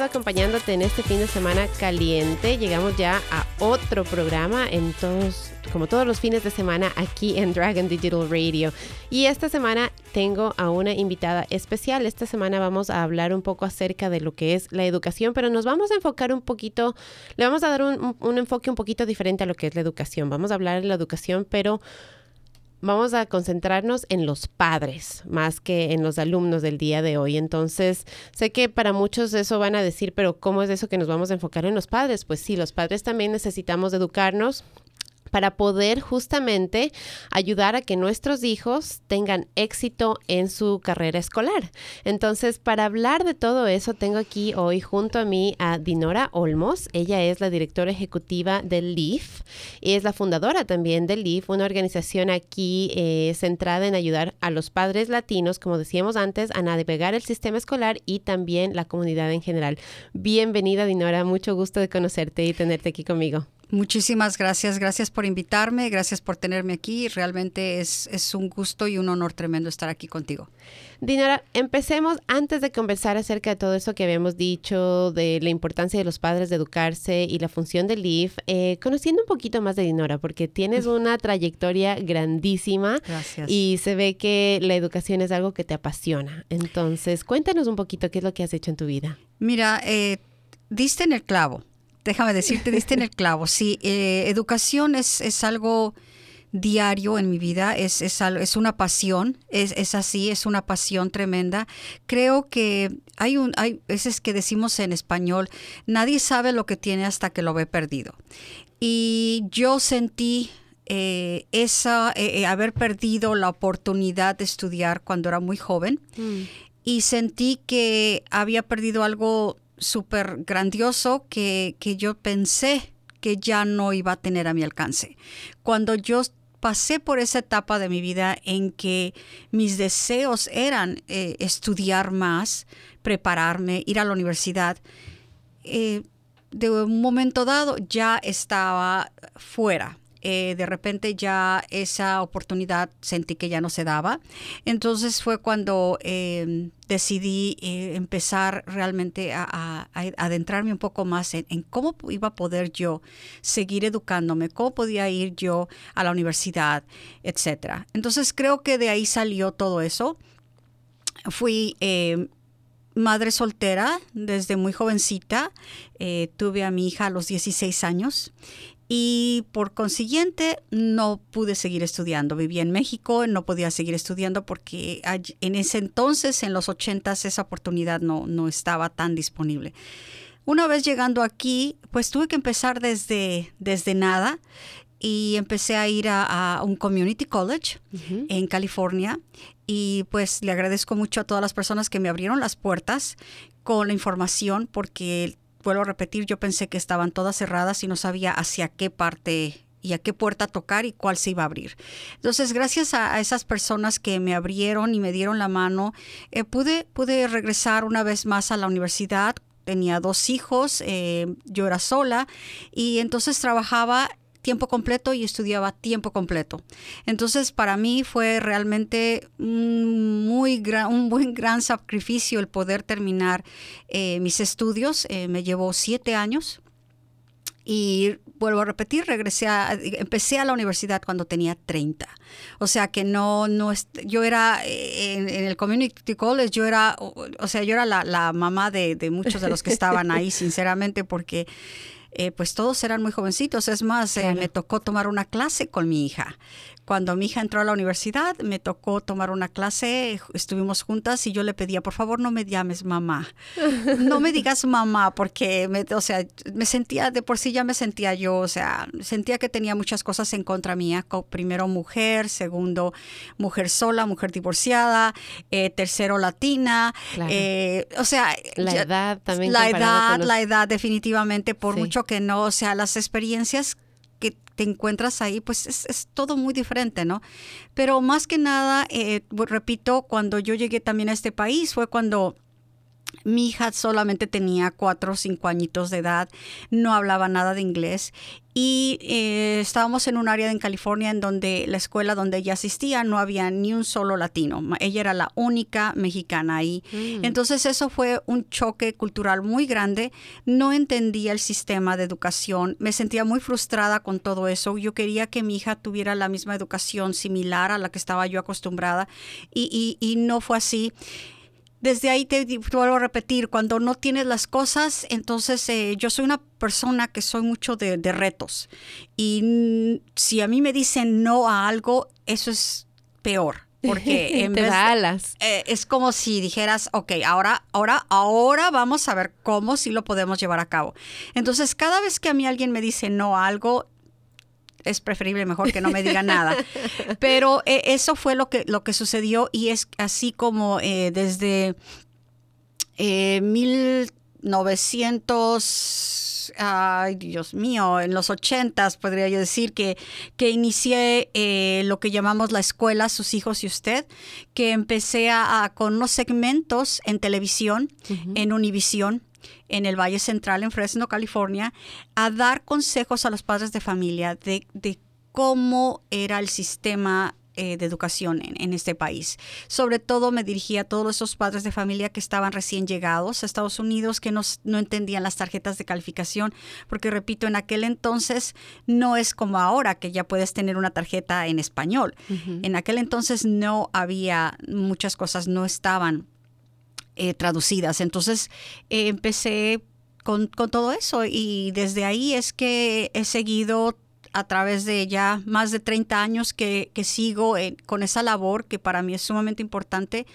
Acompañándote en este fin de semana caliente. Llegamos ya a otro programa en todos, como todos los fines de semana aquí en Dragon Digital Radio. Y esta semana tengo a una invitada especial. Esta semana vamos a hablar un poco acerca de lo que es la educación, pero nos vamos a enfocar un poquito, le vamos a dar un, un enfoque un poquito diferente a lo que es la educación. Vamos a hablar de la educación, pero vamos a concentrarnos en los padres más que en los alumnos del día de hoy. Entonces, sé que para muchos eso van a decir, pero ¿cómo es eso que nos vamos a enfocar en los padres? Pues sí, los padres también necesitamos educarnos para poder justamente ayudar a que nuestros hijos tengan éxito en su carrera escolar. Entonces, para hablar de todo eso, tengo aquí hoy junto a mí a Dinora Olmos. Ella es la directora ejecutiva del LEAF y es la fundadora también del LEAF, una organización aquí eh, centrada en ayudar a los padres latinos, como decíamos antes, a navegar el sistema escolar y también la comunidad en general. Bienvenida, Dinora. Mucho gusto de conocerte y tenerte aquí conmigo. Muchísimas gracias, gracias por invitarme, gracias por tenerme aquí. Realmente es, es, un gusto y un honor tremendo estar aquí contigo. Dinora, empecemos antes de conversar acerca de todo eso que habíamos dicho, de la importancia de los padres de educarse y la función del LIF, eh, conociendo un poquito más de Dinora, porque tienes una trayectoria grandísima gracias. y se ve que la educación es algo que te apasiona. Entonces, cuéntanos un poquito qué es lo que has hecho en tu vida. Mira, eh, diste en el clavo déjame decirte, diste en el clavo. Sí, eh, educación es, es, algo diario en mi vida, es, es, es una pasión, es, es, así, es una pasión tremenda. Creo que hay, un, hay veces que decimos en español, nadie sabe lo que tiene hasta que lo ve perdido. Y yo sentí eh, esa, eh, haber perdido la oportunidad de estudiar cuando era muy joven. Mm. Y sentí que había perdido algo súper grandioso que, que yo pensé que ya no iba a tener a mi alcance. Cuando yo pasé por esa etapa de mi vida en que mis deseos eran eh, estudiar más, prepararme, ir a la universidad, eh, de un momento dado ya estaba fuera eh, de repente ya esa oportunidad sentí que ya no se daba. Entonces fue cuando eh, decidí eh, empezar realmente a, adentrarme un poco más en, cómo iba a poder yo seguir educándome, cómo podía ir yo a la universidad, etcétera. Entonces creo que de ahí salió todo eso. Fui eh, madre soltera desde muy jovencita. Eh, tuve a mi hija a los 16 años y por consiguiente no pude seguir estudiando. Vivía en México, no podía seguir estudiando porque en ese entonces, en los 80, esa oportunidad no, no estaba tan disponible. Una vez llegando aquí, pues tuve que empezar desde, desde nada y empecé a ir a, a un community college uh -huh. en California y pues le agradezco mucho a todas las personas que me abrieron las puertas con la información porque vuelvo a repetir, yo pensé que estaban todas cerradas y no sabía hacia qué parte y a qué puerta tocar y cuál se iba a abrir. Entonces, gracias a, esas personas que me abrieron y me dieron la mano, eh, pude, pude regresar una vez más a la universidad. Tenía dos hijos, eh, yo era sola y entonces trabajaba tiempo completo y estudiaba tiempo completo. Entonces, para mí fue realmente un, muy gran, un buen gran sacrificio el poder terminar eh, mis estudios. Eh, me llevó siete años. Y vuelvo a repetir, regresé a, empecé a la universidad cuando tenía 30. O sea que no, no yo era en, en el community college, yo era, o sea, yo era la, la mamá de, de muchos de los que estaban ahí, sinceramente, porque eh, pues todos eran muy jovencitos. Es más, eh, me tocó tomar una clase con mi hija. Cuando mi hija entró a la universidad, me tocó tomar una clase, estuvimos juntas y yo le pedía, por favor, no me llames mamá. No me digas mamá, porque, me, o sea, me sentía, de por sí ya me sentía yo, o sea, sentía que tenía muchas cosas en contra mía. Primero, mujer, segundo, mujer sola, mujer divorciada, eh, tercero, latina. Claro. Eh, o sea, la ya, edad también. La edad, los... la edad, definitivamente, por sí. mucho que no, o sea, las experiencias te encuentras ahí, pues es, es, todo muy diferente, ¿no? Pero más que nada, eh, repito, cuando yo llegué también a este país fue cuando Mi hija solamente tenía cuatro o cinco añitos de edad, no hablaba nada de inglés y eh, estábamos en un área en California en donde la escuela donde ella asistía no había ni un solo latino. Ella era la única mexicana ahí. Mm. Entonces eso fue un choque cultural muy grande. No entendía el sistema de educación. Me sentía muy frustrada con todo eso. Yo quería que mi hija tuviera la misma educación similar a la que estaba yo acostumbrada y, y no fue así desde ahí te, vuelvo a repetir, cuando no tienes las cosas, entonces eh, yo soy una persona que soy mucho de, retos. Y si a mí me dicen no a algo, eso es peor. Porque en te da alas. Eh, es como si dijeras, ok, ahora, ahora, ahora vamos a ver cómo sí lo podemos llevar a cabo. Entonces, cada vez que a mí alguien me dice no a algo, es preferible mejor que no me diga nada. Pero eh, eso fue lo que, lo que sucedió y es así como eh, desde 1900, eh, ay Dios mío, en los ochentas podría yo decir que, que inicié lo que llamamos la escuela, sus hijos y usted, que empecé a, con unos segmentos en televisión, en Univisión, en el Valle Central, en Fresno, California, a dar consejos a los padres de familia de, cómo era el sistema eh, de educación en, este país. Sobre todo me dirigía a todos esos padres de familia que estaban recién llegados a Estados Unidos, que no, entendían las tarjetas de calificación, porque repito, en aquel entonces no es como ahora que ya puedes tener una tarjeta en español. En aquel entonces no había, muchas cosas no estaban eh, traducidas. Entonces eh, empecé con, todo eso y desde ahí es que he seguido a través de ya más de 30 años que, sigo con esa labor que para mí es sumamente importante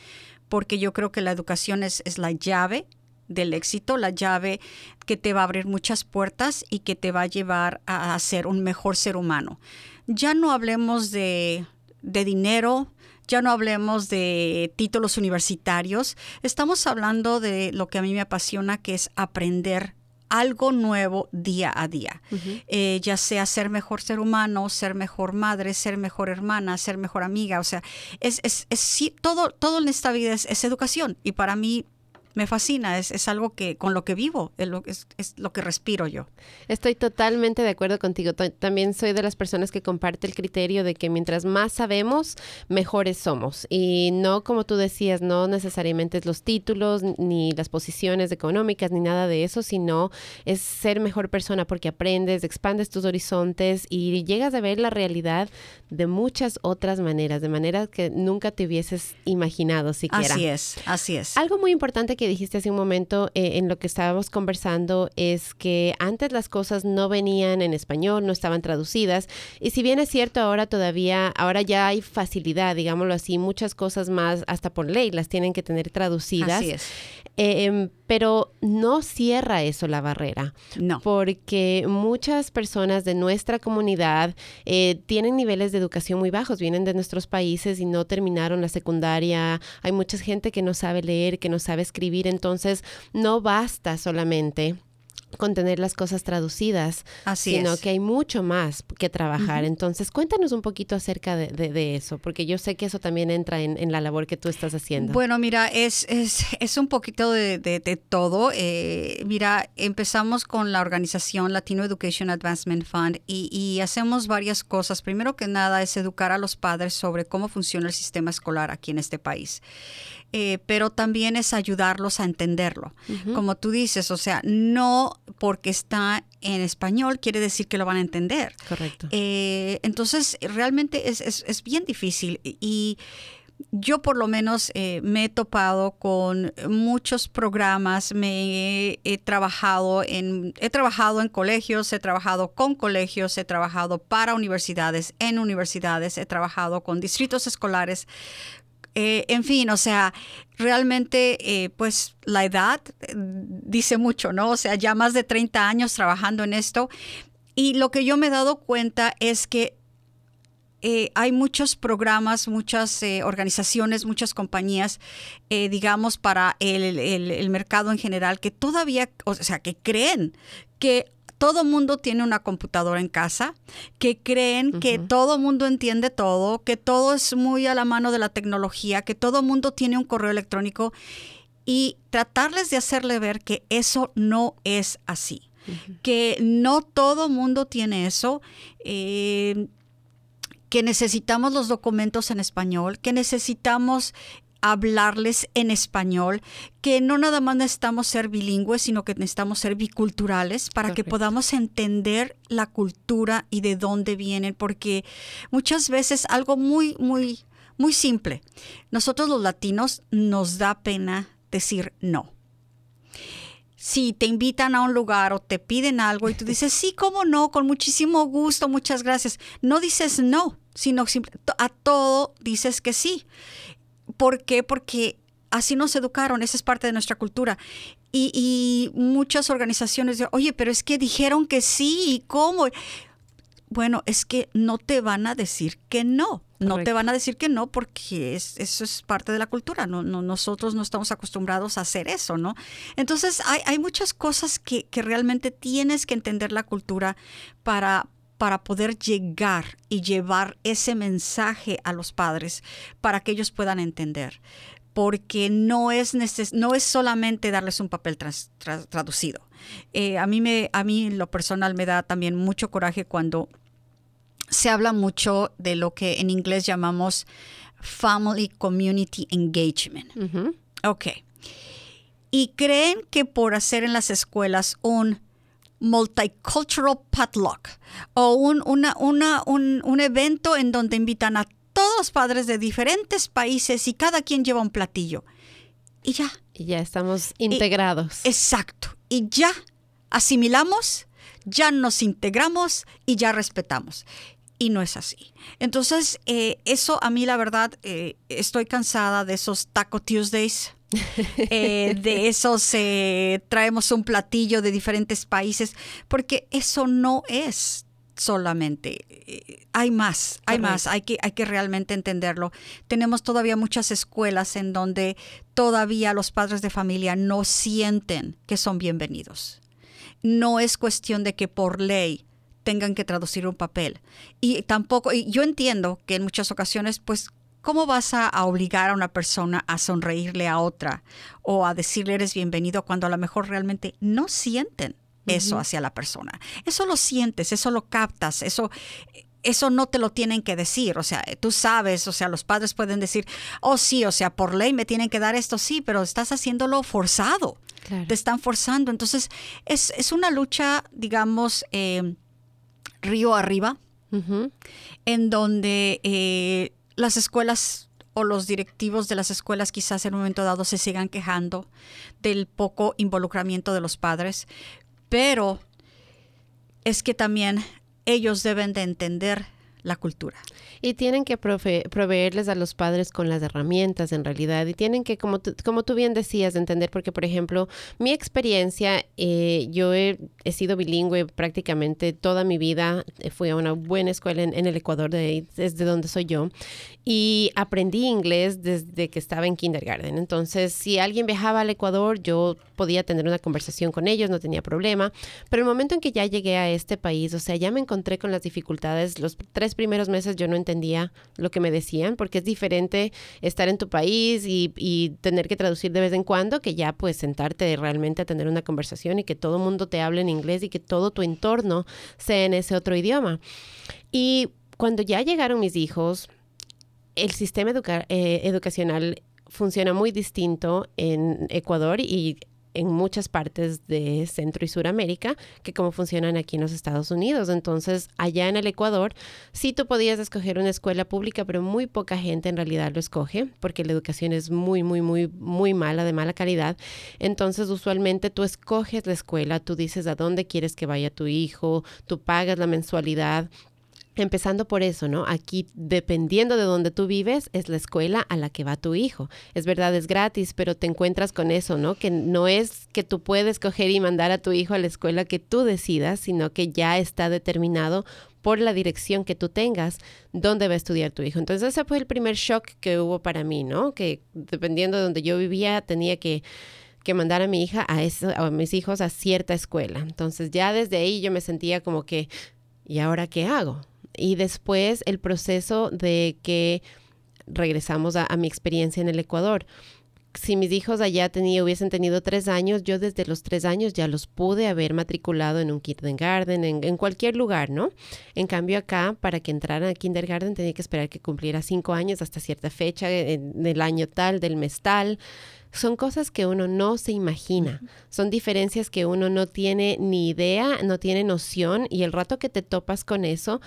porque yo creo que la educación es, es la llave del éxito, la llave que te va a abrir muchas puertas y que te va a llevar a, ser un mejor ser humano. Ya no hablemos de, de dinero, ya no hablemos de títulos universitarios, estamos hablando de lo que a mí me apasiona, que es aprender algo nuevo día a día, eh, ya sea ser mejor ser humano, ser mejor madre, ser mejor hermana, ser mejor amiga, o sea, es, es, es todo, todo en esta vida es, es educación. Y para mí me fascina, es, es, algo que con lo que vivo, es lo, es, es lo que respiro yo. Estoy totalmente de acuerdo contigo. También soy de las personas que comparte el criterio de que mientras más sabemos, mejores somos. Y no, como tú decías, no necesariamente es los títulos, ni las posiciones económicas, ni nada de eso, sino es ser mejor persona porque aprendes, expandes tus horizontes y llegas a ver la realidad de muchas otras maneras, de maneras que nunca te hubieses imaginado siquiera. Así es, así es. Algo muy importante que dijiste hace un momento eh, en lo que estábamos conversando es que antes las cosas no venían en español, no estaban traducidas. Y si bien es cierto, ahora todavía, ahora ya hay facilidad, digámoslo así, muchas cosas más, hasta por ley, las tienen que tener traducidas. Así es. Em, pero no cierra eso la barrera. No. Porque muchas personas de nuestra comunidad eh, tienen niveles de educación muy bajos, vienen de nuestros países y no terminaron la secundaria. Hay mucha gente que no sabe leer, que no sabe escribir, entonces no basta solamente con tener las cosas traducidas, sino que hay mucho más que trabajar. Entonces, cuéntanos un poquito acerca de, eso, porque yo sé que eso también entra en, la labor que tú estás haciendo. Bueno, mira, es, es, es un poquito de, todo. Eh, mira, empezamos con la organización Latino Education Advancement Fund y, y hacemos varias cosas. Primero que nada es educar a los padres sobre cómo funciona el sistema escolar aquí en este país. Eh, pero también es ayudarlos a entenderlo. Como tú dices, o sea, no porque está en español quiere decir que lo van a entender. Correcto. Eh, entonces, realmente es, es, bien difícil y yo por lo menos eh, me he topado con muchos programas, me he, trabajado en he trabajado en colegios, he trabajado con colegios, he trabajado para universidades, en universidades, he trabajado con distritos escolares, eh, en fin, o sea, realmente, eh, pues la edad eh, dice mucho, ¿no? O sea, ya más de 30 años trabajando en esto. Y lo que yo me he dado cuenta es que hay muchos programas, muchas organizaciones, muchas compañías, digamos, para el, el, mercado en general, que todavía, o sea, que creen que todo mundo tiene una computadora en casa, que creen que todo mundo entiende todo, que todo es muy a la mano de la tecnología, que todo mundo tiene un correo electrónico. y tratarles de hacerle ver que eso no es así, que no todo mundo tiene eso. Eh, que necesitamos los documentos en español, que necesitamos hablarles en español, que no nada más necesitamos ser bilingües, sino que necesitamos ser biculturales para que podamos entender la cultura y de dónde vienen, porque muchas veces algo muy, muy, muy simple. Nosotros los latinos nos da pena decir no. Si te invitan a un lugar o te piden algo y tú dices, sí, cómo no, con muchísimo gusto, muchas gracias, no dices no, sino a todo dices que sí. ¿Por qué? Porque así nos educaron, esa es parte de nuestra cultura. Y, muchas organizaciones dicen, oye, pero es que dijeron que sí, ¿y cómo? Bueno, es que no te van a decir que no. No te van a decir que no porque eso es parte de la cultura. No, nosotros no estamos acostumbrados a hacer eso, ¿no? Entonces hay, hay muchas cosas que, que, realmente tienes que entender la cultura para, para poder llegar y llevar ese mensaje a los padres para que ellos puedan entender. Porque no es, no es solamente darles un papel traducido. Eh, a, mí me, a mí lo personal me da también mucho coraje cuando se habla mucho de lo que en inglés llamamos Family Community Engagement. Ok. Y creen que por hacer en las escuelas un Multicultural Potluck o un, una, una, un, un evento en donde invitan a todos los padres de diferentes países y cada quien lleva un platillo. Y ya. Y ya estamos integrados. exacto. Y ya asimilamos, ya nos integramos y ya respetamos. Y no es así. Entonces, eh, eso a mí la verdad, eh, estoy cansada de esos Taco Tuesdays eh, de esos traemos un platillo de diferentes países, porque eso no es solamente. Eh, hay más, hay más, hay que, hay que realmente entenderlo. Tenemos todavía muchas escuelas en donde todavía los padres de familia no sienten que son bienvenidos. No es cuestión de que por ley tengan que traducir un papel. Y tampoco, y yo entiendo que en muchas ocasiones, pues ¿Cómo vas a, obligar a una persona a sonreírle a otra o a decirle eres bienvenido cuando a lo mejor realmente no sienten eso hacia la persona? Eso lo sientes, eso lo captas, eso eso no te lo tienen que decir, o sea, tú sabes, o sea, los padres pueden decir, oh sí, o sea, por ley me tienen que dar esto, sí, pero estás haciéndolo forzado, te están forzando. Entonces, es, una lucha, digamos, eh, río arriba, en donde eh, las escuelas o los directivos de las escuelas quizás en un momento dado se sigan quejando del poco involucramiento de los padres, pero es que también ellos deben de entender la cultura. Y tienen que proveerles a los padres con las herramientas en realidad. Y tienen que, como, como tú bien decías, entender, porque por ejemplo, mi experiencia, eh, yo he, sido bilingüe prácticamente toda mi vida. Fui a una buena escuela en, el Ecuador, de, desde donde soy yo. Y aprendí inglés desde que estaba en kindergarten. Entonces, si alguien viajaba al Ecuador, yo podía tener una conversación con ellos, no tenía problema. Pero el momento en que ya llegué a este país, o sea, ya me encontré con las dificultades. Los tres primeros meses yo no entendía lo que me decían, porque es diferente estar en tu país y, tener que traducir de vez en cuando, que ya pues sentarte realmente a tener una conversación y que todo el mundo te hable en inglés y que todo tu entorno sea en ese otro idioma. Y cuando ya llegaron mis hijos, el sistema eh, educacional funciona muy distinto en Ecuador y en muchas partes de Centro y Suramérica que como funcionan aquí en los Estados Unidos. Entonces, allá en el Ecuador, sí tú podías escoger una escuela pública, pero muy poca gente en realidad lo escoge porque la educación es muy, muy, muy, muy mala, de mala calidad. Entonces, usualmente tú escoges la escuela, tú dices a dónde quieres que vaya tu hijo, tú pagas la mensualidad Empezando por eso, ¿no? Aquí, dependiendo de dónde tú vives, es la escuela a la que va tu hijo. Es verdad, es gratis, pero te encuentras con eso, ¿no? Que no es que tú puedes coger y mandar a tu hijo a la escuela que tú decidas, sino que ya está determinado por la dirección que tú tengas dónde va a estudiar tu hijo. Entonces ese fue el primer shock que hubo para mí, ¿no? Que dependiendo de donde yo vivía tenía que que mandar a mi hija a, eso, a mis hijos a cierta escuela. Entonces ya desde ahí yo me sentía como que, ¿y ahora qué hago? Y después el proceso de que regresamos a, mi experiencia en el Ecuador. si mis hijos allá tenía, hubiesen tenido tres años, yo desde los tres años ya los pude haber matriculado en un kindergarten, en, en cualquier lugar, ¿no? En cambio acá, para que entraran a kindergarten tenía que esperar que cumpliera cinco años hasta cierta fecha, en, del año tal, del mes tal. Son cosas que uno no se imagina, son diferencias que uno no tiene ni idea, no tiene noción y el rato que te topas con eso,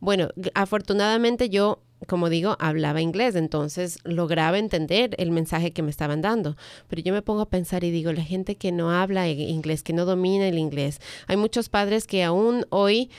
bueno, afortunadamente yo como digo, hablaba inglés, entonces lograba entender el mensaje que me estaban dando. Pero yo me pongo a pensar y digo, la gente que no habla inglés, que no domina el inglés, hay muchos padres que aún hoy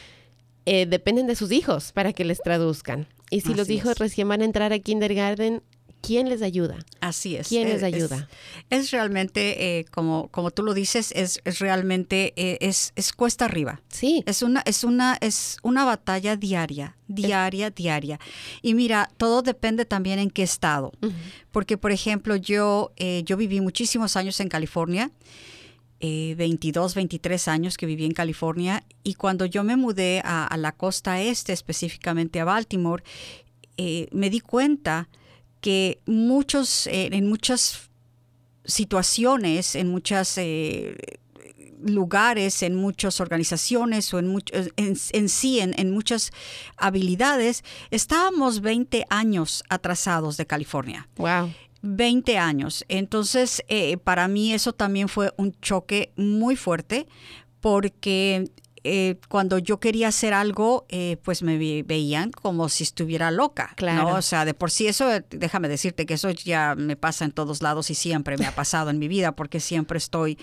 eh, dependen de sus hijos para que les traduzcan. Y si los hijos recién van a entrar a kindergarten, ¿quién les ayuda? Así es. ¿Quién les ayuda? Es, realmente, eh, como, como tú lo dices, es, realmente, eh, es, es cuesta arriba. Sí. Es una, es una, es una batalla diaria, diaria, diaria. Y mira, todo depende también en qué estado. Porque, por ejemplo, yo, eh, yo viví muchísimos años en California. 22, 23 años que viví en California y cuando yo me mudé a, la costa este, específicamente a Baltimore, me di cuenta que muchos, eh, en muchas situaciones, en muchos eh, lugares, en muchas organizaciones o en, en, sí, en, muchas habilidades, estábamos 20 años atrasados de California. Wow. 20 años. Entonces, eh, para mí eso también fue un choque muy fuerte porque eh, cuando yo quería hacer algo, eh, pues me veían como si estuviera loca. Claro. O sea, de por sí eso, déjame decirte que eso ya me pasa en todos lados y siempre me ha pasado en mi vida porque siempre estoy,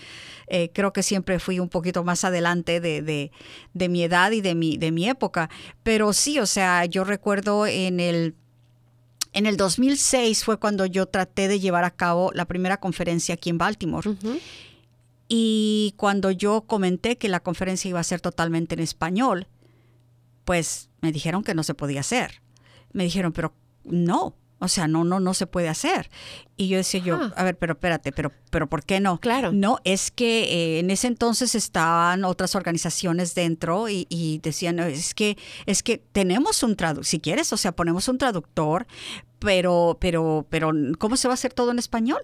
eh, creo que siempre fui un poquito más adelante de, de, de mi edad y de mi, de mi época. Pero sí, o sea, yo recuerdo en el en el 2006 fue cuando yo traté de llevar a cabo la primera conferencia aquí en Baltimore. Y cuando yo comenté que la conferencia iba a ser totalmente en español, pues me dijeron que no se podía hacer. Me dijeron, pero no, o sea, no, no, no se puede hacer. Y yo decía yo, a ver, pero espérate, pero, pero ¿por qué no? Claro. No, es que eh, en ese entonces estaban otras organizaciones dentro y, decían, es que, es que tenemos un traductor, si quieres, o sea, ponemos un traductor, pero, pero, pero, ¿cómo se va a hacer todo en español?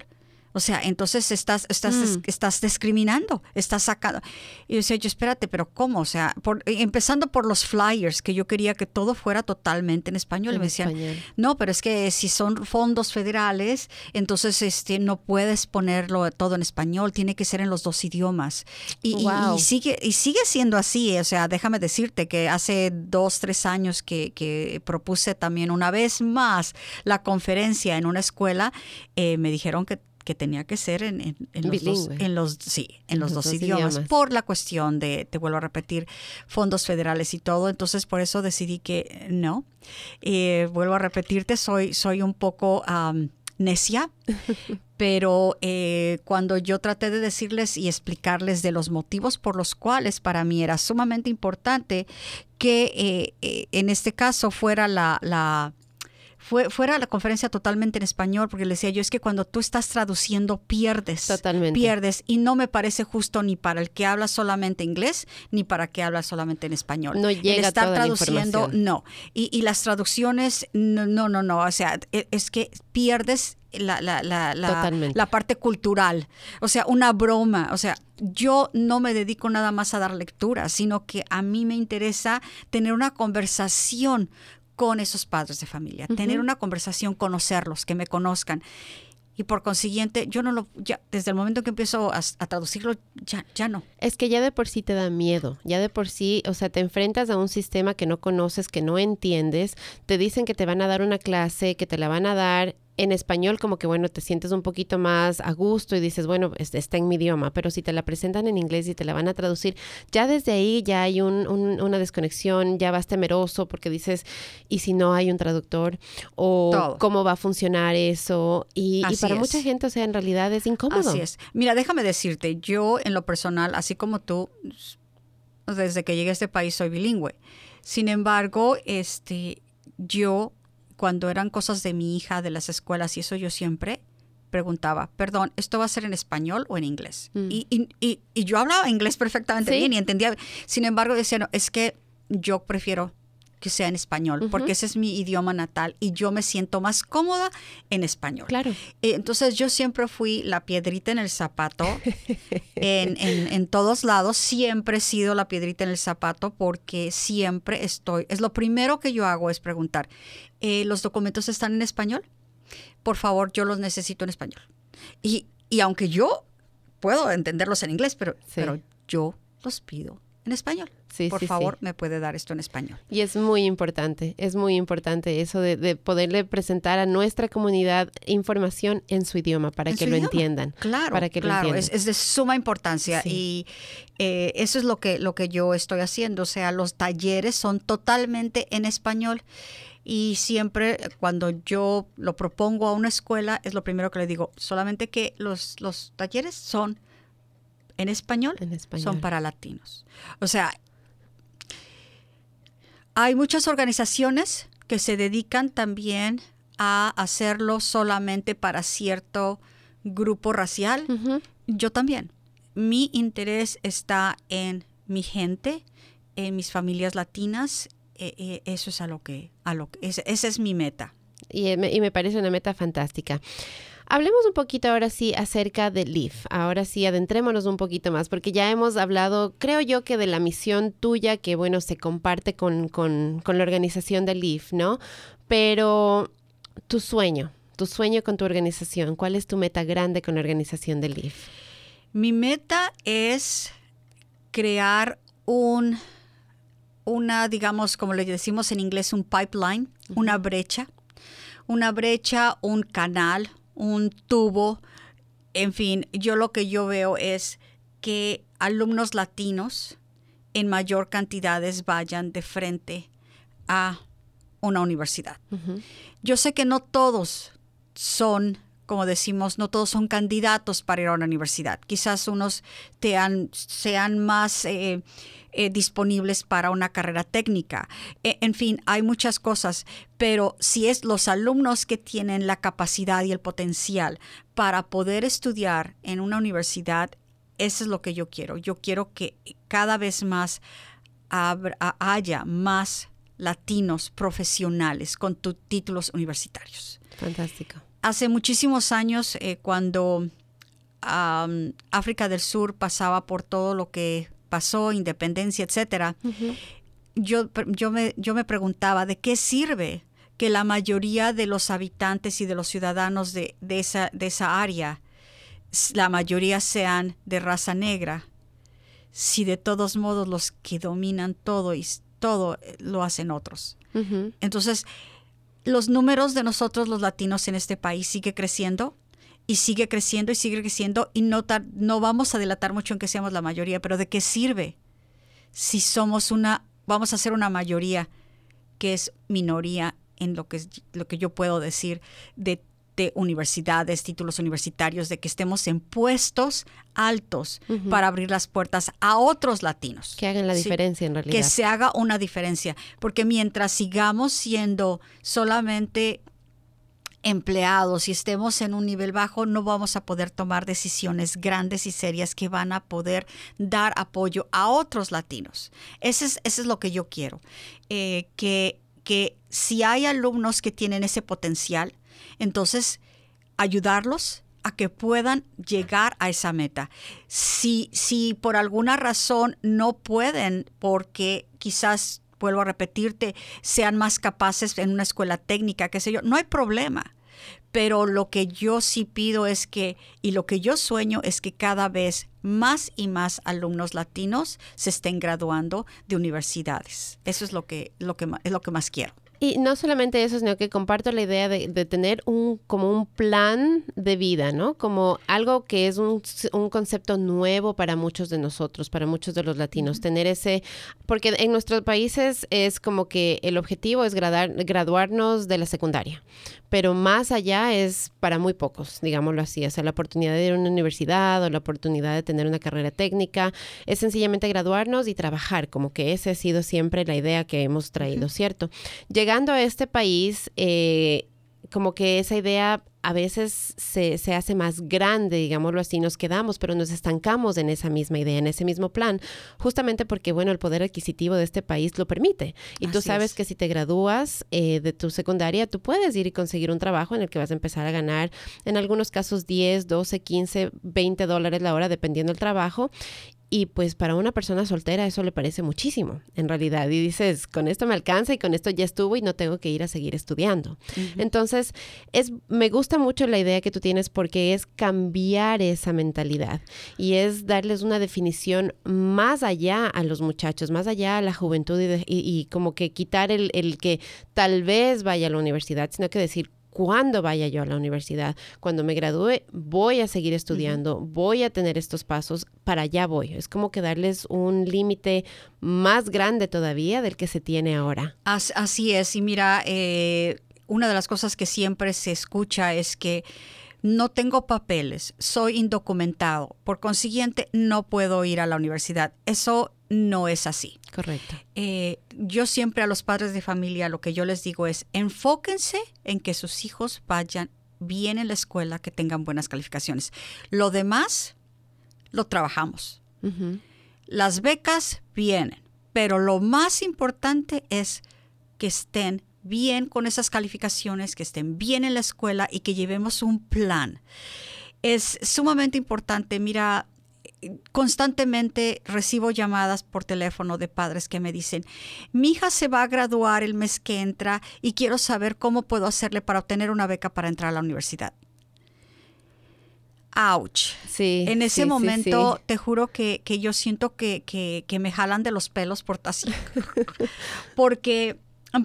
O sea, entonces estás, estás, mm. estás discriminando, estás sacando. Y yo decía, yo espérate, pero ¿cómo? O sea, por, eh, empezando por los flyers, que yo quería que todo fuera totalmente en español. y me decían, no, pero es que si son fondos federales, entonces este, no puedes ponerlo todo en español, tiene que ser en los dos idiomas. Y, sigue, y sigue siendo así. O sea, déjame decirte que hace dos, tres años que, que propuse también una vez más la conferencia en una escuela, eh, me dijeron que que tenía que ser en, los, dos, en los, sí, en los, dos, idiomas, por la cuestión de, te vuelvo a repetir, fondos federales y todo. Entonces, por eso decidí que no. Eh, vuelvo a repetirte, soy, soy un poco necia, pero eh, cuando yo traté de decirles y explicarles de los motivos por los cuales para mí era sumamente importante que eh, en este caso fuera la, la fue, fuera la conferencia totalmente en español, porque le decía yo, es que cuando tú estás traduciendo pierdes. Totalmente. Pierdes. Y no me parece justo ni para el que habla solamente inglés, ni para el que habla solamente en español. No llega estar toda traduciendo, la no. Y, y, las traducciones, no, no, no, no. O sea, e, es que pierdes la, la, la, la, la, parte cultural. O sea, una broma. O sea, yo no me dedico nada más a dar lectura, sino que a mí me interesa tener una conversación con esos padres de familia, tener una conversación, conocerlos, que me conozcan. Y por consiguiente, yo no lo, ya, desde el momento que empiezo a, a, traducirlo, ya, ya no. Es que ya de por sí te da miedo, ya de por sí, o sea, te enfrentas a un sistema que no conoces, que no entiendes, te dicen que te van a dar una clase, que te la van a dar en español como que, bueno, te sientes un poquito más a gusto y dices, bueno, está en mi idioma, pero si te la presentan en inglés y te la van a traducir, ya desde ahí ya hay un, una desconexión, ya vas temeroso porque dices, ¿y si no hay un traductor? ¿O cómo va a funcionar eso? Y, para mucha gente, o sea, en realidad es incómodo. Así es. Mira, déjame decirte, yo en lo personal, así como tú, desde que llegué a este país soy bilingüe. Sin embargo, este, yo cuando eran cosas de mi hija, de las escuelas y eso, yo siempre preguntaba, perdón, ¿esto va a ser en español o en inglés? Mm. Y, y, yo hablaba inglés perfectamente bien y entendía. Sin embargo, decía, no, es que yo prefiero que sea en español, porque ese es mi idioma natal y yo me siento más cómoda en español. Claro. Eh, entonces yo siempre fui la piedrita en el zapato en, en, todos lados, siempre he sido la piedrita en el zapato porque siempre estoy, es lo primero que yo hago es preguntar, eh, ¿los documentos están en español? Por favor, yo los necesito en español. Y, y aunque yo puedo entenderlos en inglés, pero, pero yo los pido en español. Sí, Por favor, me puede dar esto en español. Y es muy importante, es muy importante eso de, poderle presentar a nuestra comunidad información en su idioma para que lo entiendan. Claro, para que claro, es, de suma importancia y eh, eso es lo que, lo que yo estoy haciendo. O sea, los talleres son totalmente en español y siempre cuando yo lo propongo a una escuela es lo primero que le digo, solamente que los, los talleres son en español, son para latinos. O sea, hay muchas organizaciones que se dedican también a hacerlo solamente para cierto grupo racial. Yo también. Mi interés está en mi gente, en mis familias latinas. E, e, eso es a lo que, a lo que, esa es mi meta. Y y me parece una meta fantástica. Hablemos un poquito ahora sí acerca de LEAF. Ahora sí, adentrémonos un poquito más, porque ya hemos hablado, creo yo, que de la misión tuya, que bueno, se comparte con, con, con la organización de LEAF, ¿no? Pero tu sueño, tu sueño con tu organización, ¿cuál es tu meta grande con la organización de LEAF? Mi meta es crear un, una, digamos, como le decimos en inglés, un pipeline, una brecha, una brecha, un canal, un tubo. En fin, yo lo que yo veo es que alumnos latinos en mayor cantidades vayan de frente a una universidad. Yo sé que no todos son, como decimos, no todos son candidatos para ir a una universidad. Quizás unos sean más eh, eh, disponibles para una carrera técnica. E, en fin, hay muchas cosas, pero si es los alumnos que tienen la capacidad y el potencial para poder estudiar en una universidad, eso es lo que yo quiero. Yo quiero que cada vez más haya más latinos profesionales con títulos universitarios. Fantástico. Hace muchísimos años, eh, cuando África del Sur pasaba por todo lo que pasó, independencia, etcétera, yo, yo, me, yo me preguntaba de qué sirve que la mayoría de los habitantes y de los ciudadanos de, esa, de esa área, la mayoría sean de raza negra, si de todos modos los que dominan todo y todo eh, lo hacen otros. Entonces, los números de nosotros los latinos en este país sigue creciendo y sigue creciendo y sigue creciendo y no, no vamos a delatar mucho en que seamos la mayoría, pero ¿de qué sirve si somos una, vamos a ser una mayoría que es minoría en lo que, lo que yo puedo decir de, de universidades, títulos universitarios, de que estemos en puestos altos para abrir las puertas a otros latinos. Que hagan la diferencia en realidad. Que se haga una diferencia, porque mientras sigamos siendo solamente empleados y estemos en un nivel bajo, no vamos a poder tomar decisiones grandes y serias que van a poder dar apoyo a otros latinos. Ese es, es lo que yo quiero. Eh, que, que si hay alumnos que tienen ese potencial, entonces ayudarlos a que puedan llegar a esa meta. Si, si por alguna razón no pueden, porque quizás vuelvo a repetirte, sean más capaces en una escuela técnica, qué sé yo, no hay problema. Pero lo que yo sí pido es que, y lo que yo sueño es que cada vez más y más alumnos latinos se estén graduando de universidades. Eso es lo que, lo que, es lo que más quiero. Y no solamente eso, sino que comparto la idea de, tener un como un plan de vida, ¿no? Como algo que es un, concepto nuevo para muchos de nosotros, para muchos de los latinos. Tener ese, porque en nuestros países es como que el objetivo es graduarnos de la secundaria, pero más allá es para muy pocos, digámoslo así. O sea, la oportunidad de ir a una universidad o la oportunidad de tener una carrera técnica es sencillamente graduarnos y trabajar, como que esa ha sido siempre la idea que hemos traído, ¿cierto? Llega llegando a este país, eh, como que esa idea a veces se, se, hace más grande, digámoslo así, nos quedamos, pero nos estancamos en esa misma idea, en ese mismo plan, justamente porque, bueno, el poder adquisitivo de este país lo permite. Y tú sabes que si te gradúas eh, de tu secundaria, tú puedes ir y conseguir un trabajo en el que vas a empezar a ganar, en algunos casos, 10, 12, 15, 20 dólares la hora, dependiendo del trabajo. Y pues para una persona soltera eso le parece muchísimo, en realidad. Y dices, con esto me alcanza y con esto ya estuvo y no tengo que ir a seguir estudiando. Entonces, es, me gusta mucho la idea que tú tienes porque es cambiar esa mentalidad y es darles una definición más allá a los muchachos, más allá a la juventud y, y, como que quitar el, el que tal vez vaya a la universidad, sino que decir cuando vaya yo a la universidad, cuando me gradúe, voy a seguir estudiando, voy a tener estos pasos, para allá voy. Es como que darles un límite más grande todavía del que se tiene ahora. Así es, y mira, eh, una de las cosas que siempre se escucha es que no tengo papeles, soy indocumentado, por consiguiente no puedo ir a la universidad. Eso no es así. Correcto. Eh, yo siempre a los padres de familia lo que yo les digo es enfóquense en que sus hijos vayan bien en la escuela, que tengan buenas calificaciones. Lo demás lo trabajamos. Las becas vienen, pero lo más importante es que estén bien con esas calificaciones, que estén bien en la escuela y que llevemos un plan. Es sumamente importante. Mira, constantemente recibo llamadas por teléfono de padres que me dicen, mi hija se va a graduar el mes que entra y quiero saber cómo puedo hacerle para obtener una beca para entrar a la universidad. Ouch. Sí, en ese momento te juro que, yo siento que, que, me jalan de los pelos por así. porque,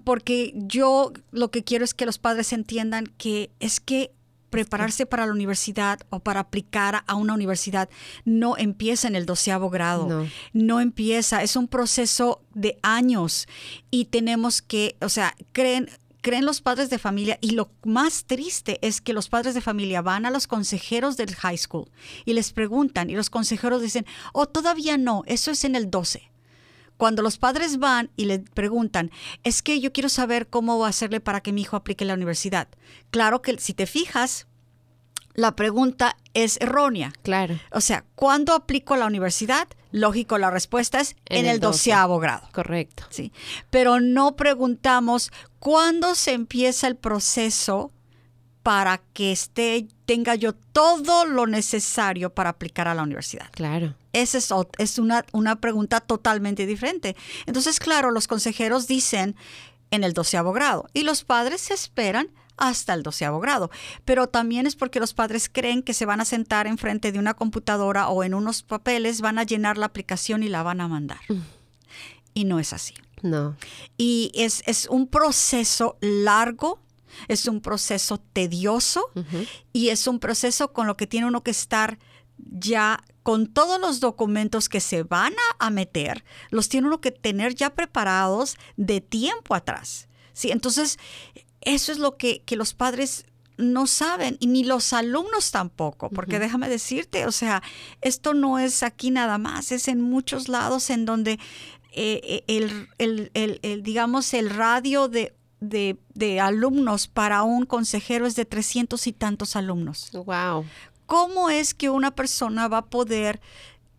porque yo lo que quiero es que los padres entiendan que es que prepararse para la universidad o para aplicar a una universidad no empieza en el doceavo grado. No. empieza, es un proceso de años y tenemos que, o sea, creen creen los padres de familia y lo más triste es que los padres de familia van a los consejeros del high school y les preguntan y los consejeros dicen, oh, todavía no, eso es en el 12. Cuando los padres van y le preguntan, es que yo quiero saber cómo va a hacerle para que mi hijo aplique la universidad. Claro que si te fijas, la pregunta es errónea. Claro. O sea, ¿cuándo aplico a la universidad? Lógico, la respuesta es en, el doceavo grado. Correcto. Sí. Pero no preguntamos cuándo se empieza el proceso para que esté, tenga yo todo lo necesario para aplicar a la universidad. Claro. Esa es, es una, una pregunta totalmente diferente. Entonces, claro, los consejeros dicen en el doceavo grado y los padres esperan hasta el doceavo grado. Pero también es porque los padres creen que se van a sentar enfrente de una computadora o en unos papeles, van a llenar la aplicación y la van a mandar. Mm. Y no es así. No. Y es, es un proceso largo, es un proceso tedioso y es un proceso con lo que tiene uno que estar ya con todos los documentos que se van a, meter, los tiene uno que tener ya preparados de tiempo atrás. ¿sí? Entonces, eso es lo que, los padres no saben y ni los alumnos tampoco, porque déjame decirte, o sea, esto no es aquí nada más, es en muchos lados en donde eh, el, el, digamos, el radio de de, alumnos para un consejero es de 300 y tantos alumnos. Wow. ¿Cómo es que una persona va a poder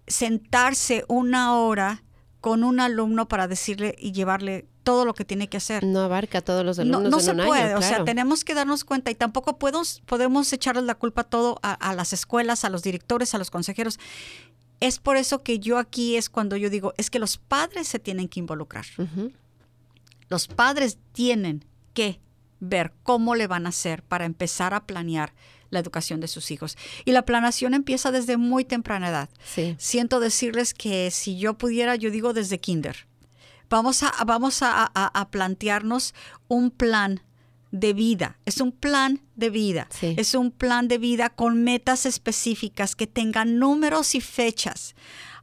sentarse una hora con un alumno para decirle y llevarle todo lo que tiene que hacer. No abarca a todos los alumnos. No, no se puede, o sea, tenemos que darnos cuenta y tampoco podemos, podemos echarles la culpa todo a, las escuelas, a los directores, a los consejeros. Es por eso que yo aquí es cuando yo digo, es que los padres se tienen que involucrar. Los padres tienen que ver cómo le van a hacer para empezar a planear la educación de sus hijos. Y la planeación empieza desde muy temprana edad. Siento decirles que si yo pudiera, yo digo desde kinder. Vamos a, vamos a, plantearnos un plan de vida. Es un plan de vida. Es un plan de vida con metas específicas que tengan números y fechas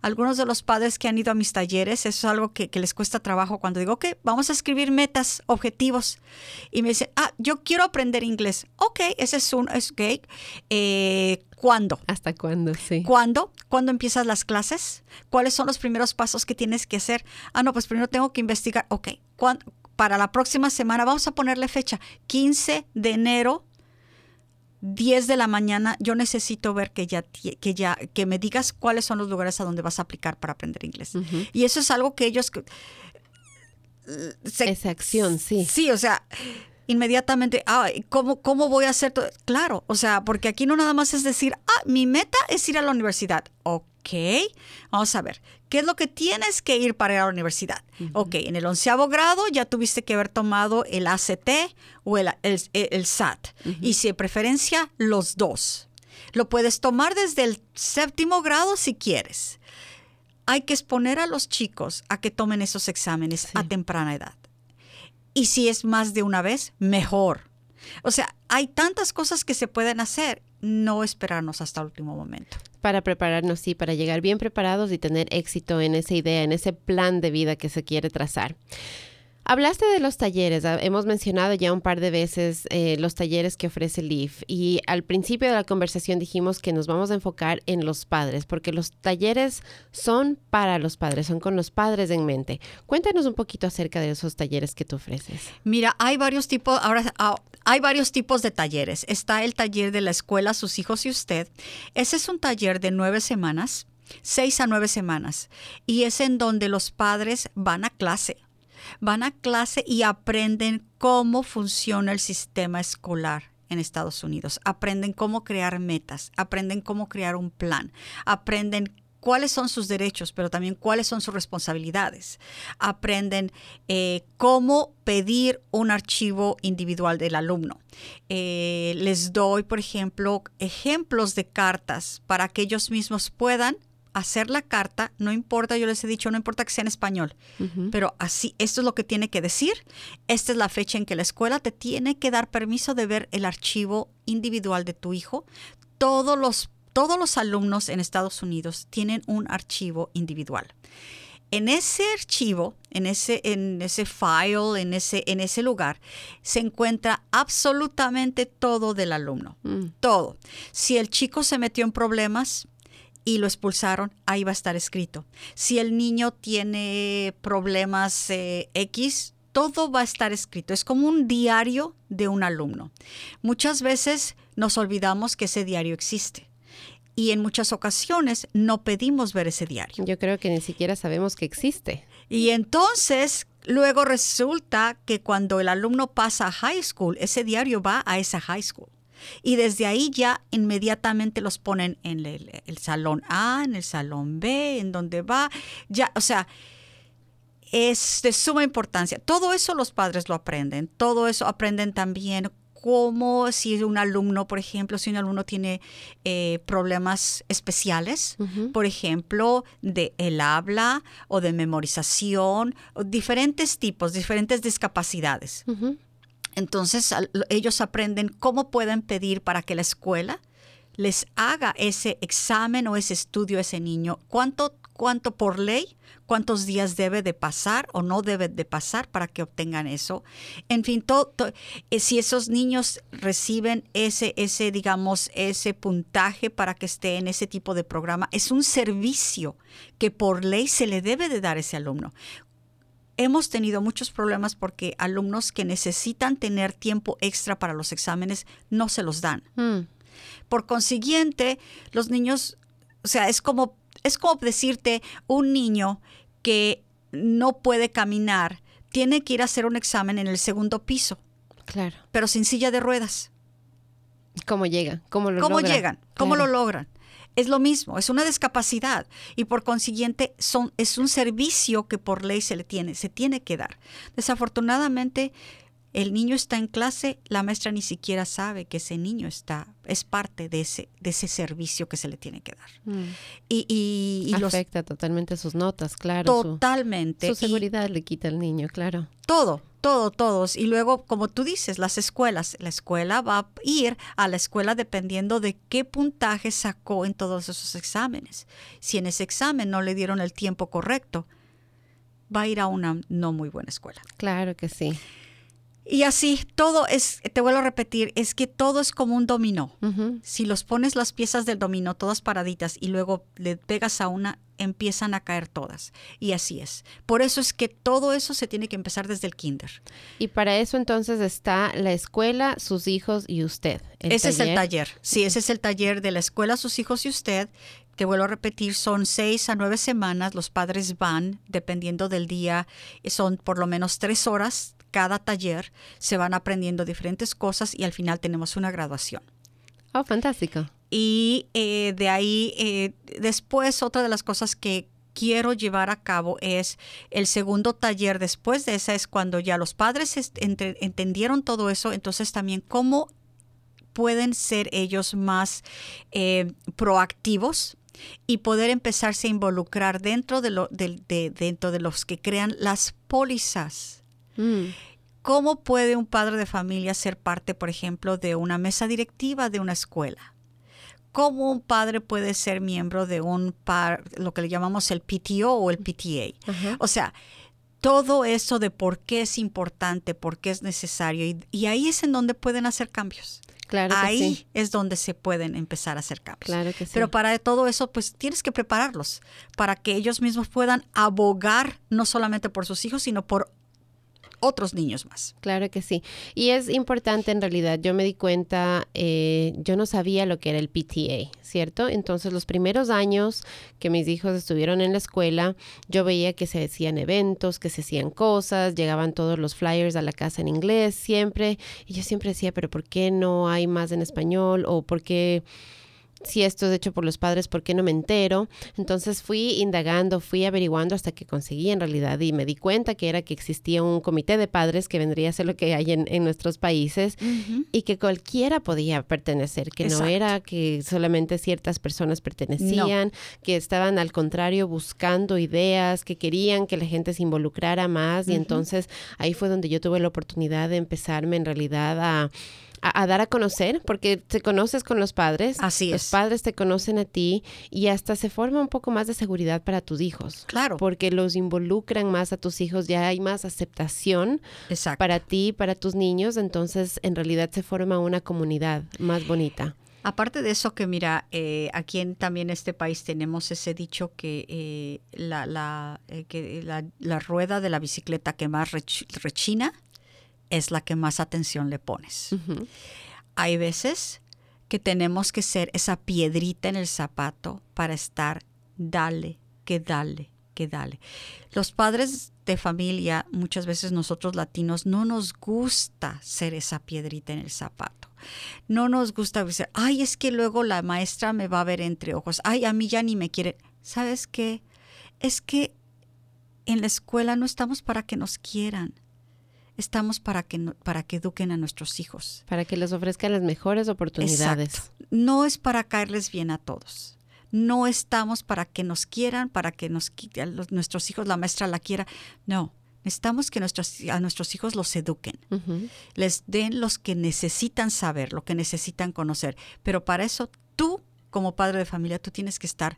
algunos de los padres que han ido a mis talleres, eso es algo que, les cuesta trabajo cuando digo, ok, vamos a escribir metas, objetivos. Y me dicen, ah, yo quiero aprender inglés. Ok, ese es un, es ok. Eh, ¿Cuándo? ¿Hasta cuándo? Sí. ¿Cuándo? ¿Cuándo empiezas las clases? ¿Cuáles son los primeros pasos que tienes que hacer? Ah, no, pues primero tengo que investigar. Ok, para la próxima semana, vamos a ponerle fecha, 15 de enero 10 de la mañana, yo necesito ver que ya, que ya, que me digas cuáles son los lugares a donde vas a aplicar para aprender inglés. Y eso es algo que ellos... Esa acción, sí. Sí, o sea, inmediatamente, ah, ¿cómo, ¿cómo voy a hacer todo? Claro, o sea, porque aquí no nada más es decir, ah, mi meta es ir a la universidad. Ok, vamos a ver, ¿qué es lo que tienes que ir para ir a la universidad? Ok, en el onceavo grado ya tuviste que haber tomado el ACT o el, el, SAT. Y si de preferencia, los dos. Lo puedes tomar desde el séptimo grado si quieres. Hay que exponer a los chicos a que tomen esos exámenes a temprana edad. Y si es más de una vez, mejor. O sea, hay tantas cosas que se pueden hacer, no esperarnos hasta el último momento. Para prepararnos, sí, para llegar bien preparados y tener éxito en esa idea, en ese plan de vida que se quiere trazar. Hablaste de los talleres, ah, hemos mencionado ya un par de veces eh, los talleres que ofrece LEAF y al principio de la conversación dijimos que nos vamos a enfocar en los padres porque los talleres son para los padres, son con los padres en mente. Cuéntanos un poquito acerca de esos talleres que tú ofreces. Mira, hay varios tipos, ahora ah, hay varios tipos de talleres. Está el taller de la escuela, sus hijos y usted. Ese es un taller de nueve semanas seis a nueve semanas. Y es en donde los padres van a clase van a clase y aprenden cómo funciona el sistema escolar en Estados Unidos. Aprenden cómo crear metas, aprenden cómo crear un plan, aprenden cuáles son sus derechos, pero también cuáles son sus responsabilidades. Aprenden eh, cómo pedir un archivo individual del alumno. Eh, les doy, por ejemplo, ejemplos de cartas para que ellos mismos puedan hacer la carta, no importa, yo les he dicho, no importa que sea en español, pero así, esto es lo que tiene que decir, esta es la fecha en que la escuela te tiene que dar permiso de ver el archivo individual de tu hijo. Todos los, todos los alumnos en Estados Unidos tienen un archivo individual. En ese archivo, en ese, en ese file, en ese, en ese lugar, se encuentra absolutamente todo del alumno. Mm. Todo. Si el chico se metió en problemas, y lo expulsaron, ahí va a estar escrito. Si el niño tiene problemas eh, X, todo va a estar escrito. Es como un diario de un alumno. Muchas veces nos olvidamos que ese diario existe. Y en muchas ocasiones no pedimos ver ese diario. Yo creo que ni siquiera sabemos que existe. Y entonces, luego resulta que cuando el alumno pasa a high school, ese diario va a esa high school. Y desde ahí ya inmediatamente los ponen en el, salón A, en el salón B, en donde va. Ya, o sea, es de suma importancia. Todo eso los padres lo aprenden. Todo eso aprenden también cómo si un alumno, por ejemplo, si un alumno tiene eh, problemas especiales, por ejemplo, de el habla o de memorización, o diferentes tipos, diferentes discapacidades. Entonces ellos aprenden cómo pueden pedir para que la escuela les haga ese examen o ese estudio a ese niño, cuánto, cuánto por ley, cuántos días debe de pasar o no debe de pasar para que obtengan eso. En fin, todo, eh, si esos niños reciben ese, ese, digamos, ese puntaje para que esté en ese tipo de programa, es un servicio que por ley se le debe de dar a ese alumno hemos tenido muchos problemas porque alumnos que necesitan tener tiempo extra para los exámenes no se los dan. Mm. Por consiguiente, los niños, o sea, es como, es como decirte un niño que no puede caminar, tiene que ir a hacer un examen en el segundo piso. Claro. Pero sin silla de ruedas. ¿Cómo llega? ¿Cómo lo ¿Cómo llegan? ¿Cómo lo logran? Es lo mismo, es una discapacidad y por consiguiente son, es un servicio que por ley se le tiene, se tiene que dar. Desafortunadamente, el niño está en clase, la maestra ni siquiera sabe que ese niño está, es parte de ese, de ese servicio que se le tiene que dar. Mm. Y, y, Afecta totalmente sus notas, claro. Totalmente. Su, seguridad le quita al niño, claro. Todo, todo, todos. Y luego, como tú dices, las escuelas. La escuela va a ir a la escuela dependiendo de qué puntaje sacó en todos esos exámenes. Si en ese examen no le dieron el tiempo correcto, va a ir a una no muy buena escuela. Claro que sí. Y así, todo es, te vuelvo a repetir, es que todo es como un dominó. Si los pones las piezas del dominó todas paraditas y luego le pegas a una, empiezan a caer todas. Y así es. Por eso es que todo eso se tiene que empezar desde el kinder. Y para eso entonces está la escuela, sus hijos y usted. ese es el taller. Sí, ese es el taller de la escuela, sus hijos y usted. Te vuelvo a repetir, son seis a nueve semanas. Los padres van, dependiendo del día, son por lo menos tres horas cada taller. Se van aprendiendo diferentes cosas y al final tenemos una graduación. Oh, fantástico. Y eh, de ahí, eh, después, otra de las cosas que quiero llevar a cabo es el segundo taller. Después de esa es cuando ya los padres entendieron todo eso, entonces también cómo pueden ser ellos más eh, proactivos y poder empezarse a involucrar dentro de, lo, dentro de los que crean las pólizas. Mm. ¿Cómo puede un padre de familia ser parte, por ejemplo, de una mesa directiva de una escuela? cómo un padre puede ser miembro de un par, lo que le llamamos el PTO o el PTA. O sea, todo eso de por qué es importante, por qué es necesario, y, ahí es en donde pueden hacer cambios. Claro ahí es donde se pueden empezar a hacer cambios. Claro que sí. Pero para todo eso, pues tienes que prepararlos para que ellos mismos puedan abogar no solamente por sus hijos, sino por otros niños más. Claro que sí. Y es importante en realidad, yo me di cuenta, eh, yo no sabía lo que era el PTA, ¿cierto? Entonces los primeros años que mis hijos estuvieron en la escuela, yo veía que se hacían eventos, que se hacían cosas, llegaban todos los flyers a la casa en inglés siempre, y yo siempre decía, pero ¿por qué no hay más en español? ¿O por qué si esto es hecho por los padres, ¿por qué no me entero? Entonces fui indagando, fui averiguando hasta que conseguí en realidad y me di cuenta que era que existía un comité de padres que vendría a ser lo que hay en, nuestros países y que cualquiera podía pertenecer, que no era que solamente ciertas personas pertenecían, que estaban al contrario buscando ideas, que querían que la gente se involucrara más y entonces ahí fue donde yo tuve la oportunidad de empezarme en realidad a a, dar a conocer, porque te conoces con los padres. Así es. Los padres te conocen a ti y hasta se forma un poco más de seguridad para tus hijos. Claro. Porque los involucran más a tus hijos, ya hay más aceptación para ti, para tus niños, entonces en realidad se forma una comunidad más bonita. Aparte de eso, que mira, eh, aquí en también este país tenemos ese dicho que, eh, la, la, eh, que la, rueda de la bicicleta que más rechina es la que más atención le pones. Hay veces que tenemos que ser esa piedrita en el zapato para estar, dale, que dale, que dale. Los padres de familia, muchas veces nosotros latinos, no nos gusta ser esa piedrita en el zapato. No nos gusta decir, ay, es que luego la maestra me va a ver entre ojos, ay, a mí ya ni me quiere. ¿Sabes qué? Es que en la escuela no estamos para que nos quieran estamos para que, para que eduquen a nuestros hijos. Para que les ofrezcan las mejores oportunidades. No es para caerles bien a todos. No estamos para que nos quieran, para que nos, nuestros hijos, la maestra la quiera. No, necesitamos que nuestros, a nuestros hijos los eduquen. Les den los que necesitan saber, lo que necesitan conocer. Pero para eso tú, como padre de familia, tú tienes que estar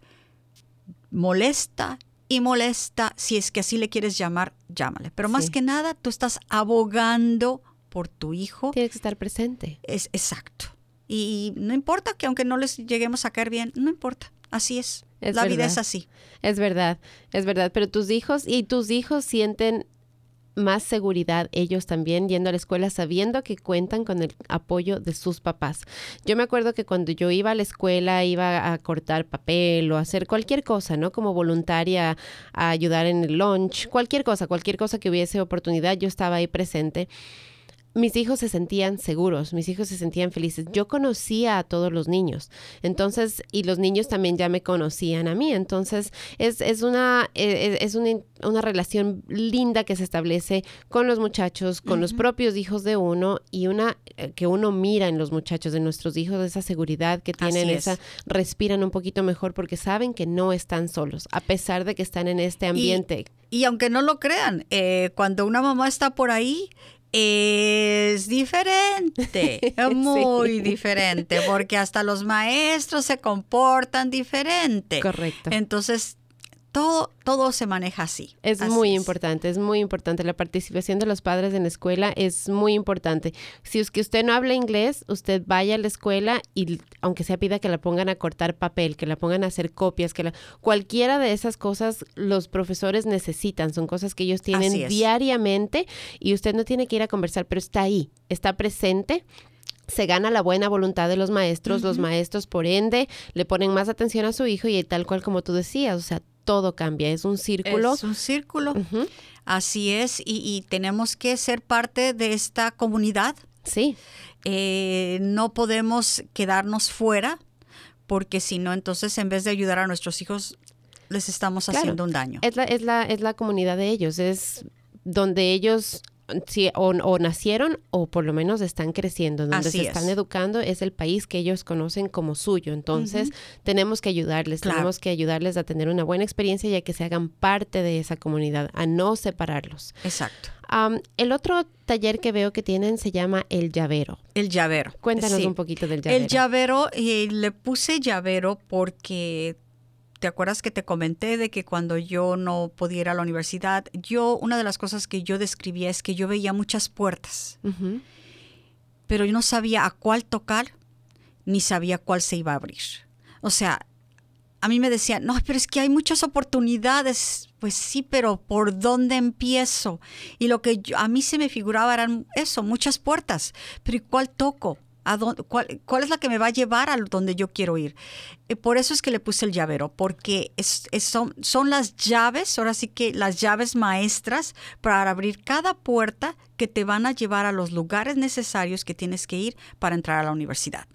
molesta y molesta, si es que así le quieres llamar, llámale. Pero más que nada, tú estás abogando por tu hijo. Tienes que estar presente. Es exacto. Y no importa que aunque no les lleguemos a caer bien, no importa. Así es. la vida es así. Es verdad, es verdad. Pero tus hijos y tus hijos sienten más seguridad ellos también yendo a la escuela sabiendo que cuentan con el apoyo de sus papás. Yo me acuerdo que cuando yo iba a la escuela iba a cortar papel o hacer cualquier cosa, ¿no? Como voluntaria a ayudar en el lunch, cualquier cosa, cualquier cosa que hubiese oportunidad, yo estaba ahí presente mis hijos se sentían seguros, mis hijos se sentían felices. Yo conocía a todos los niños, entonces, y los niños también ya me conocían a mí. Entonces, es, es, una, e, e, es, una, una, relación linda que se establece con los muchachos, con los propios hijos de uno y una eh, que uno mira en los muchachos de nuestros hijos, esa seguridad que tienen, esa respiran un poquito mejor porque saben que no están solos, a pesar de que están en este ambiente. Y, aunque no lo crean, eh, cuando una mamá está por ahí, es diferente, muy diferente, porque hasta los maestros se comportan diferente. Correcto. Entonces, todo, todo se maneja así. Es Así muy importante, es muy importante. La participación de los padres en la escuela es muy importante. Si es que usted no habla inglés, usted vaya a la escuela y aunque sea pida que la pongan a cortar papel, que la pongan a hacer copias, que la, cualquiera de esas cosas los profesores necesitan. Son cosas que ellos tienen diariamente y usted no tiene que ir a conversar, pero está ahí, está presente se gana la buena voluntad de los maestros, los maestros por ende le ponen más atención a su hijo y tal cual como tú decías, o sea, todo cambia, es un círculo. Es un círculo. Así es, y, y tenemos que ser parte de esta comunidad. Sí, Eh, no podemos quedarnos fuera, porque si no, entonces en vez de ayudar a nuestros hijos, les estamos Claro. haciendo un daño. es la, es la, es la comunidad de ellos, es donde ellos sí, o, o nacieron o por lo menos están creciendo, donde Así se es. están educando, es el país que ellos conocen como suyo. Entonces, tenemos que ayudarles, Claro. tenemos que ayudarles a tener una buena experiencia y a que se hagan parte de esa comunidad, a no separarlos. Exacto. El otro taller que veo que tienen se llama El Llavero. El llavero. Cuéntanos Sí. un poquito del llavero. El llavero, eh, le puse llavero porque te acuerdas que te comenté de que cuando yo no podía ir a la universidad, yo, una de las cosas que yo describía es que yo veía muchas puertas, pero yo no sabía a cuál tocar ni sabía cuál se iba a abrir. O sea, a mí me decían, no, pero es que hay muchas oportunidades. Pues sí, pero ¿por dónde empiezo? Y lo que yo- a mí se me figuraba eran eso, muchas puertas. Pero ¿y cuál toco? ¿A cuál, es la que me va a llevar a donde yo quiero ir? Eh, por eso es que le puse el llavero, porque son, son las llaves, ahora sí que las llaves maestras para abrir cada puerta que te van a llevar a los lugares necesarios que tienes que ir para entrar a la universidad.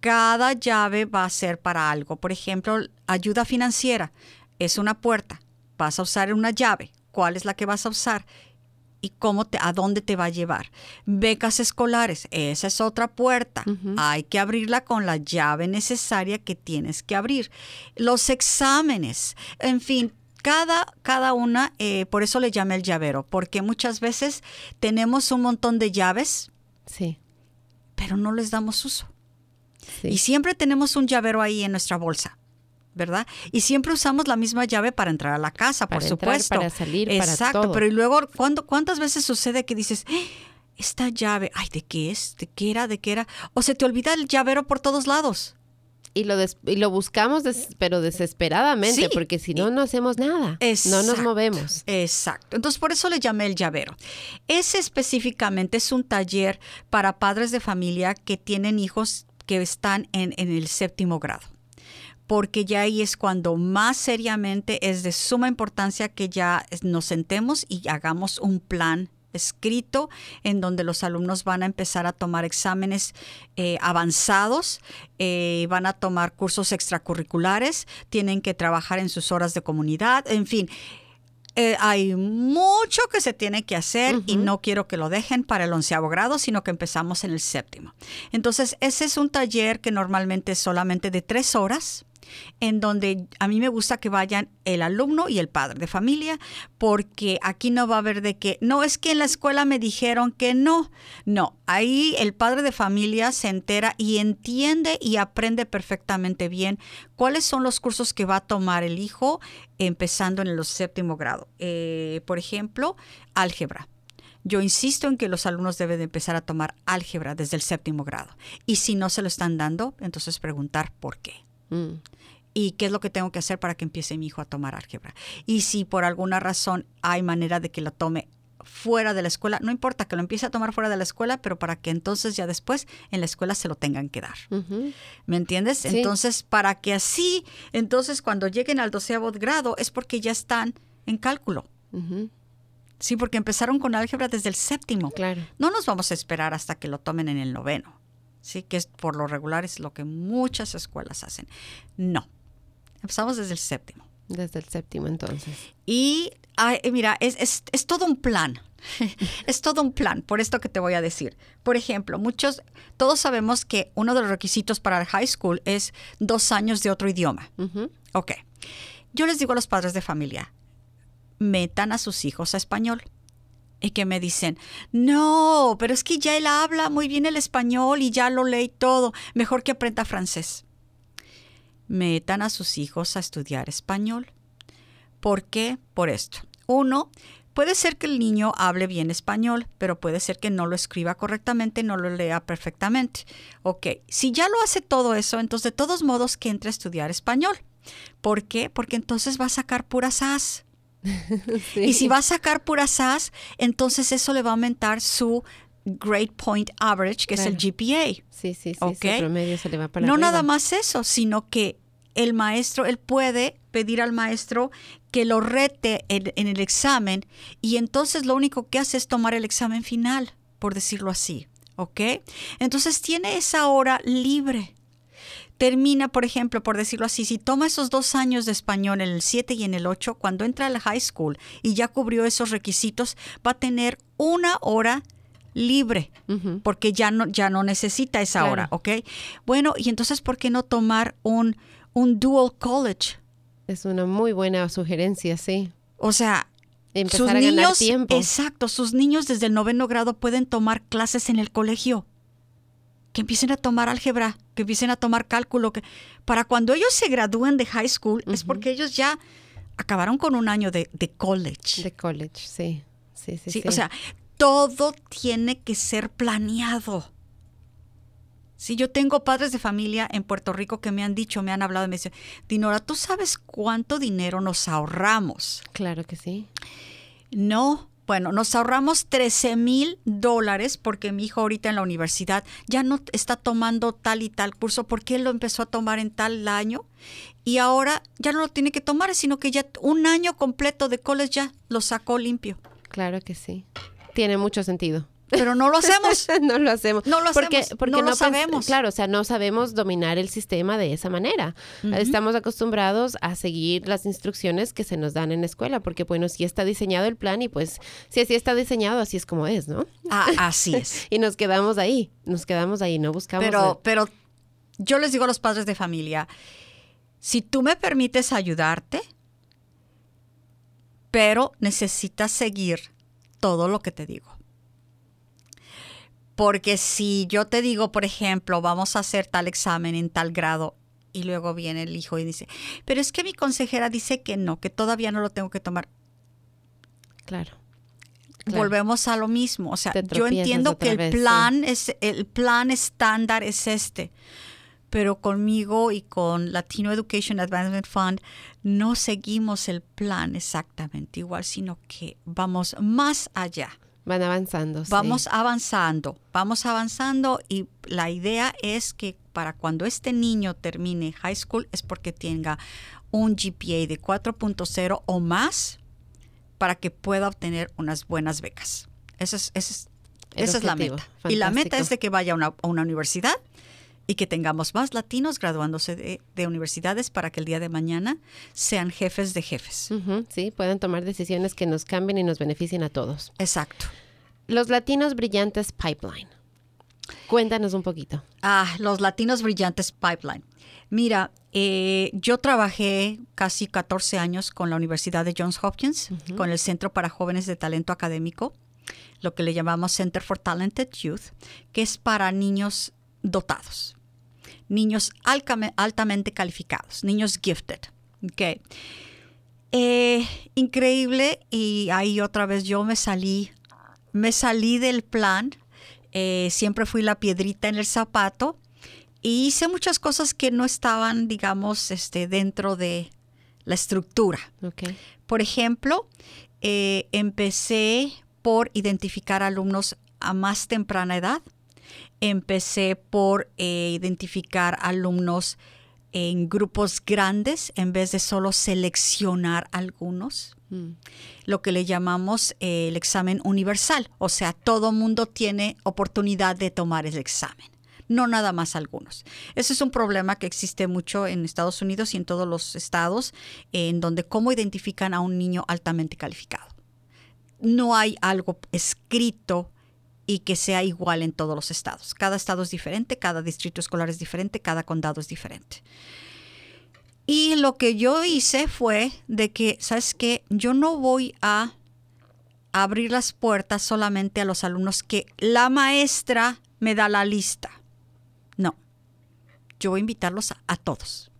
Cada llave va a ser para algo. Por ejemplo, ayuda financiera es una puerta. Vas a usar una llave. ¿Cuál es la que vas a usar? Y cómo te, a dónde te va a llevar. Becas escolares, esa es otra puerta. Hay que abrirla con la llave necesaria que tienes que abrir. Los exámenes, en fin. Cada, cada una, eh, por eso le llamé el llavero, porque muchas veces tenemos un montón de llaves, Sí, pero no les damos uso. sí. Y siempre tenemos un llavero ahí en nuestra bolsa, ¿verdad? Y siempre usamos la misma llave para entrar a la casa, Para por entrar, supuesto. para salir, para Exacto, todo. pero y luego, ¿cuándo, ¿cuántas veces sucede que dices, "Eh, esta llave, ay, ¿de qué es? ¿De qué era? ¿De qué era? O se te olvida el llavero por todos lados. Y lo, des- y lo buscamos, des- pero desesperadamente, Sí, porque si no, no hacemos nada. No nos movemos. Exacto. Entonces, por eso le llamé el llavero. Ese específicamente es un taller para padres de familia que tienen hijos que están en, en el séptimo grado. Porque ya ahí es cuando más seriamente es de suma importancia que ya nos sentemos y hagamos un plan escrito en donde los alumnos van a empezar a tomar exámenes eh, avanzados, eh, van a tomar cursos extracurriculares, tienen que trabajar en sus horas de comunidad, en fin, eh, hay mucho que se tiene que hacer y no quiero que lo dejen para el onceavo grado, sino que empezamos en el séptimo. Entonces, ese es un taller que normalmente es solamente de tres horas en donde a mí me gusta que vayan el alumno y el padre de familia, porque aquí no va a haber de que, no, es que en la escuela me dijeron que no. No, ahí el padre de familia se entera y entiende y aprende perfectamente bien cuáles son los cursos que va a tomar el hijo empezando en el séptimo grado. Eh, por ejemplo, álgebra. Yo insisto en que los alumnos deben de empezar a tomar álgebra desde el séptimo grado. Y si no se lo están dando, entonces preguntar por qué Mm, y qué es lo que tengo que hacer para que empiece mi hijo a tomar álgebra. Y si por alguna razón hay manera de que lo tome fuera de la escuela, no importa que lo empiece a tomar fuera de la escuela, pero para que entonces ya después en la escuela se lo tengan que dar. ¿Me entiendes? Sí. Entonces, para que así, entonces cuando lleguen al doceavo grado es porque ya están en cálculo. Sí, porque empezaron con álgebra desde el séptimo. Claro. No nos vamos a esperar hasta que lo tomen en el noveno. Sí, que es por lo regular es lo que muchas escuelas hacen. No. Empezamos desde el séptimo. Desde el séptimo, entonces. Y ay, mira, es, es- es todo un plan. es todo un plan, por esto que te voy a decir. Por ejemplo, muchos, todos sabemos que uno de los requisitos para el high school es dos años de otro idioma. Ujú, Ok. Yo les digo a los padres de familia, metan a sus hijos a español. Y que me dicen, no, pero es que ya él habla muy bien el español y ya lo lee todo. Mejor que aprenda francés. Metan a sus hijos a estudiar español. ¿Por qué? Por esto. Uno, puede ser que el niño hable bien español, pero puede ser que no lo escriba correctamente, no lo lea perfectamente. Ok, si ya lo hace todo eso, entonces de todos modos que entre a estudiar español. ¿Por qué? Porque entonces va a sacar puras as. Sí. Y si va a sacar puras as, entonces eso le va a aumentar su Grade Point Average, que es el. GPA. Sí, sí, sí, promedio se le va para No arriba. nada más eso, sino que el maestro, él puede pedir al maestro que lo rete en, en el examen y entonces lo único que hace es tomar el examen final, por decirlo así, ¿ok? Entonces tiene esa hora libre. Termina, por ejemplo, por decirlo así, si toma esos dos años de español en el 7 y en el 8, cuando entra a la high school y ya cubrió esos requisitos, va a tener una hora libre Ujú. porque ya no, ya no necesita esa Claro. hora, ¿ok? Bueno, y entonces, ¿por qué no tomar un, un dual college? Es una muy buena sugerencia, sí. O sea, Empezar sus a ganar niños, tiempo. exacto, sus niños desde el noveno grado pueden tomar clases en el colegio. Que empiecen a tomar álgebra, que empiecen a tomar cálculo, que para cuando ellos se gradúen de high school es porque ellos ya acabaron con un año de, de college. De college, sí. Sí, sí, Sí, sí. O sea, todo tiene que ser planeado. Si yo tengo padres de familia en Puerto Rico que me han dicho, me han hablado y me dicen, Dinora, ¿tú sabes cuánto dinero nos ahorramos? Claro que sí. No, bueno, nos ahorramos 13 mil dólares porque mi hijo ahorita en la universidad ya no está tomando tal y tal curso porque él lo empezó a tomar en tal año y ahora ya no lo tiene que tomar, sino que ya un año completo de college ya lo sacó limpio. Claro que sí. Tiene mucho sentido. Pero no lo hacemos. no lo hacemos. No lo hacemos, Porque no lo sabemos. Claro, o sea, no sabemos dominar el sistema de esa manera. Estamos acostumbrados a seguir las instrucciones que se nos dan en la escuela, porque bueno, si está diseñado el plan y pues si así está diseñado, así es como es, ¿no? Ah, así es. Y nos quedamos ahí, nos quedamos ahí, no buscamos... Pero, pero yo les digo a los padres de familia, si tú me permites ayudarte, pero necesitas seguir todo lo que te digo. Porque si yo te digo, por ejemplo, vamos a hacer tal examen en tal grado y luego viene el hijo y dice, pero es que mi consejera dice que no, que todavía no lo tengo que tomar. Claro. Claro. Volvemos a lo mismo. O sea, yo entiendo que el vez, sí. plan es el plan estándar es este. Pero conmigo y con Latino Education Advancement Fund no seguimos el plan exactamente igual, sino que vamos más allá. Van avanzando. sí. Vamos avanzando, vamos avanzando y la idea es que para cuando este niño termine high school es porque tenga un GPA de 4.0 o más para que pueda obtener unas buenas becas. Esa es, esa es, esa es la meta. Y la meta es de que vaya a una, a una universidad y que tengamos más latinos graduándose de, de universidades para que el día de mañana sean jefes de jefes. Sí, pueden tomar decisiones que nos cambien y nos beneficien a todos. Exacto. Los latinos brillantes pipeline. Cuéntanos un poquito. Ah, los latinos brillantes pipeline. Mira, eh, yo trabajé casi 14 años con la Universidad de Johns Hopkins, con el Centro para Jóvenes de Talento Académico, lo que le llamamos Center for Talented Youth, que es para niños dotados, niños altamente calificados, niños gifted. Okay. Eh, increíble y ahí otra vez yo me salí, me salí del plan, eh, siempre fui la piedrita en el zapato y hice muchas cosas que no estaban, digamos, este, dentro de la estructura. Ok. Por ejemplo, eh, empecé por identificar alumnos a más temprana edad. Empecé por eh, identificar alumnos en grupos grandes en vez de solo seleccionar algunos Mm, lo que le llamamos eh, el examen universal. O sea, todo mundo tiene oportunidad de tomar el examen, no nada más algunos. Ese es un problema que existe mucho en Estados Unidos y en todos los estados, en donde cómo identifican a un niño altamente calificado. No hay algo escrito y que sea igual en todos los estados. Cada estado es diferente, cada distrito escolar es diferente, cada condado es diferente. Y lo que yo hice fue de que, ¿sabes qué? Yo no voy a abrir las puertas solamente a los alumnos que la maestra me da la lista. No, yo voy a invitarlos a, a todos.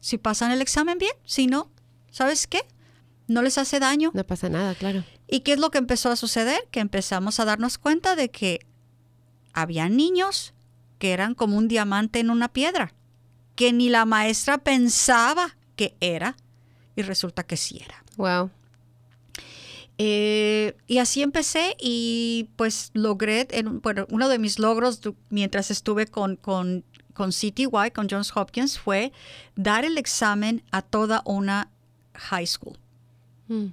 Si pasan el examen bien, si no, ¿sabes qué? No les hace daño. No pasa nada, claro. ¿Y qué es lo que empezó a suceder? Que empezamos a darnos cuenta de que había niños que eran como un diamante en una piedra, que ni la maestra pensaba que era, y resulta que sí era. Wow. Eh, y así empecé y pues logré, en, bueno, uno de mis logros mientras estuve con, con, con CTY, con Johns Hopkins, fue dar el examen a toda una high school. Mm.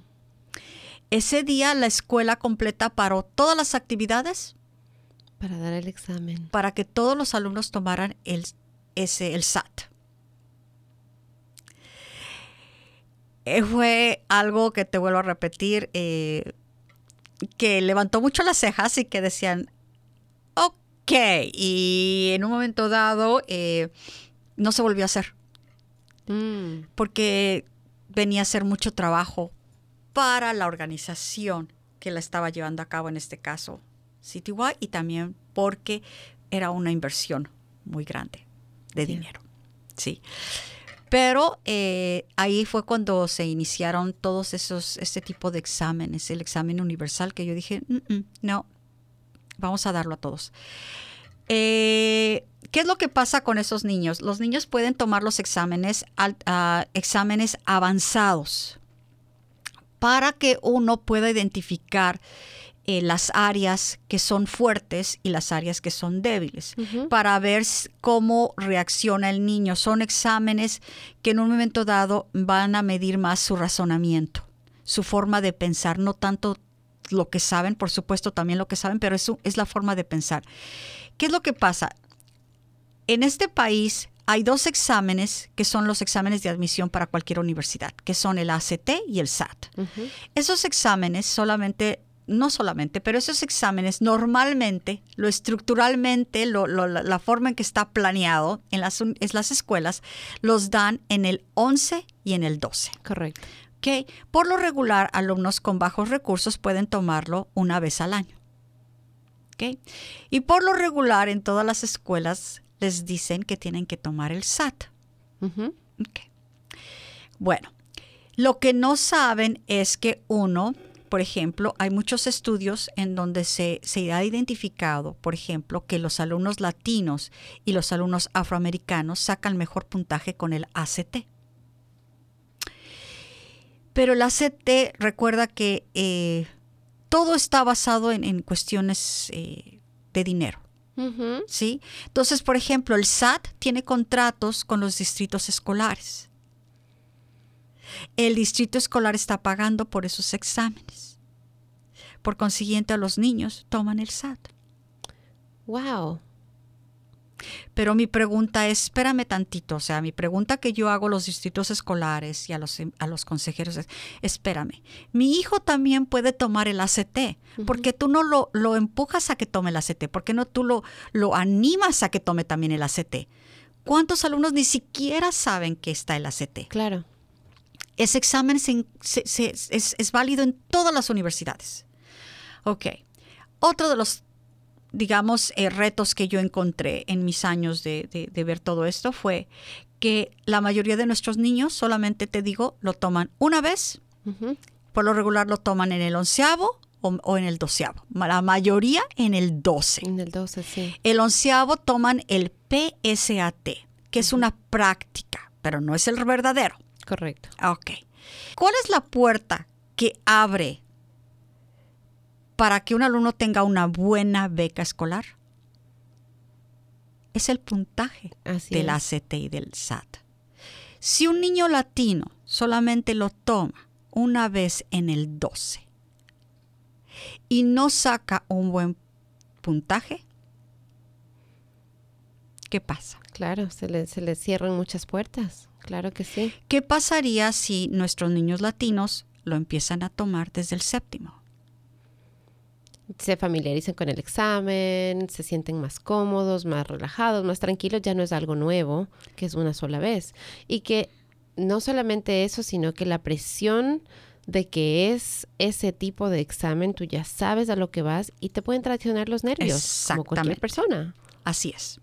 Ese día la escuela completa paró todas las actividades Para dar el examen. para que todos los alumnos tomaran el, ese, el SAT. Eh, fue algo que te vuelvo a repetir, eh, que levantó mucho las cejas y que decían, ok, y en un momento dado eh, no se volvió a hacer, Mm. porque venía a ser mucho trabajo para la organización que la estaba llevando a cabo, en este caso CTY, y también porque era una inversión muy grande de Sí. dinero. Sí. Pero eh, ahí fue cuando se iniciaron todos esos, este tipo de exámenes, el examen universal, que yo dije, "Mm, mm, no, vamos a darlo a todos. Eh, ¿Qué es lo que pasa con esos niños? Los niños pueden tomar los exámenes, al- ah, exámenes avanzados para que uno pueda identificar eh, las áreas que son fuertes y las áreas que son débiles para ver cómo reacciona el niño. Son exámenes que en un momento dado van a medir más su razonamiento, su forma de pensar, no tanto lo que saben, por supuesto también lo que saben, pero eso es la forma de pensar. ¿Qué es lo que pasa? En este país hay dos exámenes que son los exámenes de admisión para cualquier universidad, que son el ACT y el SAT. Esos exámenes solamente, no solamente, pero esos exámenes normalmente, lo estructuralmente, lo- lo- la, forma en que está planeado en las, en las escuelas, los dan en el 11 y en el 12. Correcto. ¿ok? Por lo regular, alumnos con bajos recursos pueden tomarlo una vez al año. ¿ok? Y por lo regular, en todas las escuelas les dicen que tienen que tomar el SAT. Bueno, lo que no saben es que uno, por ejemplo, hay muchos estudios en donde se, se ha identificado, por ejemplo, que los alumnos latinos y los alumnos afroamericanos sacan mejor puntaje con el ACT. Pero el ACT recuerda que eh, todo está basado en, en cuestiones eh, de dinero. ¿Sí? Entonces, por ejemplo, el SAT tiene contratos con los distritos escolares. El distrito escolar está pagando por esos exámenes. Por consiguiente, a los niños toman el SAT. Wow. Pero mi pregunta es, espérame tantito, o sea, mi pregunta que yo hago a los distritos escolares y a los, a los consejeros es, espérame, mi hijo también puede tomar el ACT, porque tú no lo, lo empujas a que tome el ACT, porque no tú lo, lo animas a que tome también el ACT. ¿Cuántos alumnos ni siquiera saben que está el ACT? Claro. Ese examen se- se- se- es, es válido en todas las universidades. Ok. Otro de los, digamos, eh, retos que yo encontré en mis años de, de- de ver todo esto fue que la mayoría de nuestros niños, solamente te digo, lo toman una vez. Por lo regular lo toman en el onceavo o, o en el doceavo. La mayoría en el doce. En el 12, sí. El onceavo toman el PSAT, que es una práctica, pero no es el verdadero. Correcto. Ok. ¿Cuál es la puerta que abre para que un alumno tenga una buena beca escolar? Es el puntaje Así del. ACT y del SAT. Si un niño latino solamente lo toma una vez en el 12 y no saca un buen puntaje, ¿qué pasa? Claro, se le, se le cierran muchas puertas. Claro que sí. ¿Qué pasaría si nuestros niños latinos lo empiezan a tomar desde el séptimo? Se familiarizan con el examen, se sienten más cómodos, más relajados, más tranquilos. Ya no es algo nuevo, que es una sola vez. Y que no solamente eso, sino que la presión de que es ese tipo de examen, tú ya sabes a lo que vas y te pueden traicionar los nervios, como cualquier persona. Así es.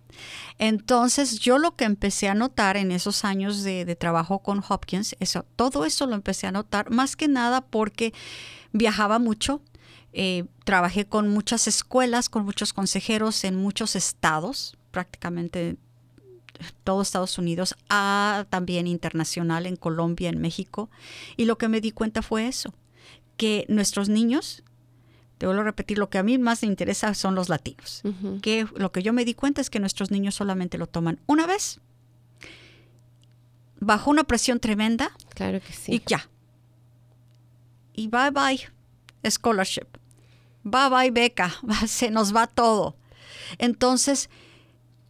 Entonces, yo lo que empecé a notar en esos años de, de, trabajo con Hopkins, eso, todo eso lo empecé a notar, más que nada porque viajaba mucho, eh, trabajé con muchas escuelas, con muchos consejeros en muchos estados, prácticamente todo Estados Unidos, a también internacional en Colombia, en México. Y lo que me di cuenta fue eso, que nuestros niños, te vuelvo a repetir, lo que a mí más me interesa son los latinos. Uh -huh. Que lo que yo me di cuenta es que nuestros niños solamente lo toman una vez, bajo una presión tremenda. Claro que sí. Y ya. Y bye bye, scholarship. Bye bye, beca. Se nos va todo. Entonces,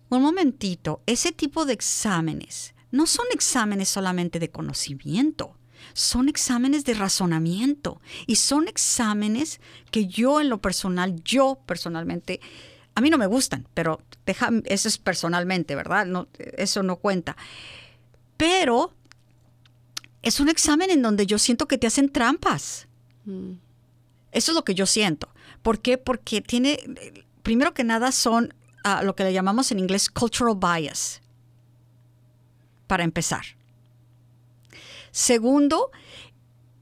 un momentito, ese tipo de exámenes no son exámenes solamente de conocimiento, son exámenes de razonamiento y son exámenes que yo en lo personal, yo personalmente, a mí no me gustan, pero deja, eso es personalmente, ¿verdad? No, eso no cuenta. Pero es un examen en donde yo siento que te hacen trampas. Mm. Eso es lo que yo siento. ¿Por qué? Porque tiene, primero que nada, son uh, lo que le llamamos en inglés cultural bias, para empezar. Segundo,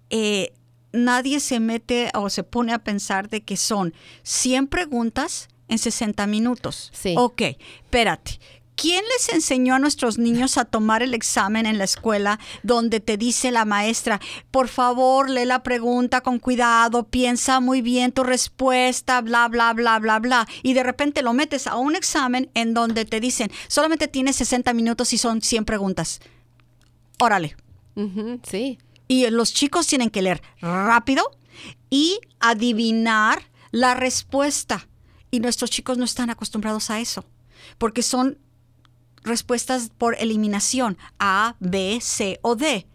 eh, nadie se mete o se pone a pensar de que son 100 preguntas en 60 minutos. Sí. Ok, espérate. ¿Quién les enseñó a nuestros niños a tomar el examen en la escuela donde te dice la maestra, por favor, lee la pregunta con cuidado, piensa muy bien tu respuesta, bla, bla, bla, bla, bla? Y de repente lo metes a un examen en donde te dicen, solamente tienes 60 minutos y son 100 preguntas. Órale. Uh -huh, sí. Y los chicos tienen que leer rápido y adivinar la respuesta. Y nuestros chicos no están acostumbrados a eso, porque son respuestas por eliminación, A, B, C o D.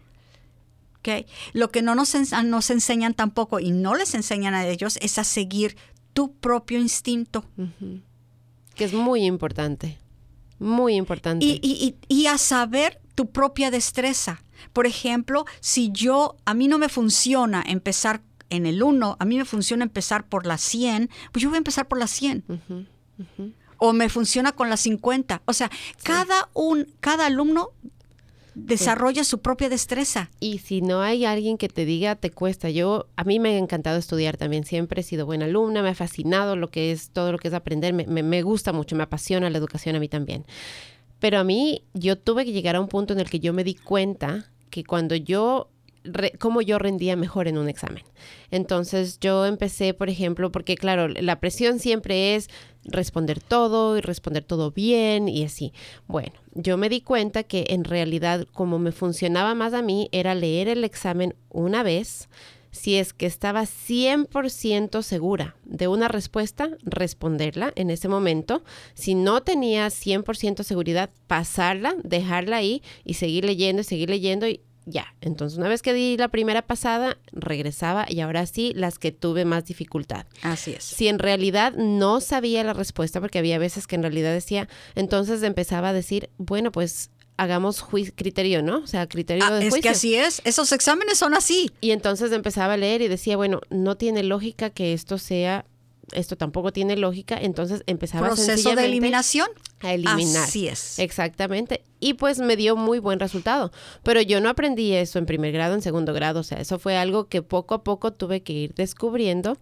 ¿Okay? Lo que no nos, nos, enseñan tampoco y no les enseñan a ellos es a seguir tu propio instinto. Uh -huh. Que es muy importante, muy importante. Y, y, y, a saber tu propia destreza. Por ejemplo, si yo, a mí no me funciona empezar en el 1, a mí me funciona empezar por la 100, pues yo voy a empezar por la 100. Uh -huh. Uh -huh o me funciona con las 50. O sea, sí. cada, un, cada alumno desarrolla sí. su propia destreza. Y si no hay alguien que te diga, te cuesta. Yo, a mí me ha encantado estudiar también, siempre he sido buena alumna, me ha fascinado lo que es, todo lo que es aprender, me, me, me gusta mucho, me apasiona la educación a mí también. Pero a mí, yo tuve que llegar a un punto en el que yo me di cuenta que cuando yo Re, cómo yo rendía mejor en un examen. Entonces yo empecé, por ejemplo, porque claro, la presión siempre es responder todo y responder todo bien y así. Bueno, yo me di cuenta que en realidad como me funcionaba más a mí era leer el examen una vez, si es que estaba 100% segura de una respuesta, responderla en ese momento. Si no tenía 100% seguridad, pasarla, dejarla ahí y seguir leyendo y seguir leyendo y ya, entonces una vez que di la primera pasada, regresaba y ahora sí las que tuve más dificultad. Así es. Si en realidad no sabía la respuesta, porque había veces que en realidad decía, entonces empezaba a decir, bueno, pues hagamos criterio, ¿no? O sea, criterio ah, de es que así es, esos exámenes son así. Y entonces empezaba a leer y decía, bueno, no tiene lógica que esto sea esto tampoco tiene lógica, entonces empezaba proceso de eliminación a eliminar. Así es. Exactamente. Y pues me dio muy buen resultado, pero yo no aprendí eso en primer grado, en segundo grado, o sea, eso fue algo que poco a poco tuve que ir descubriendo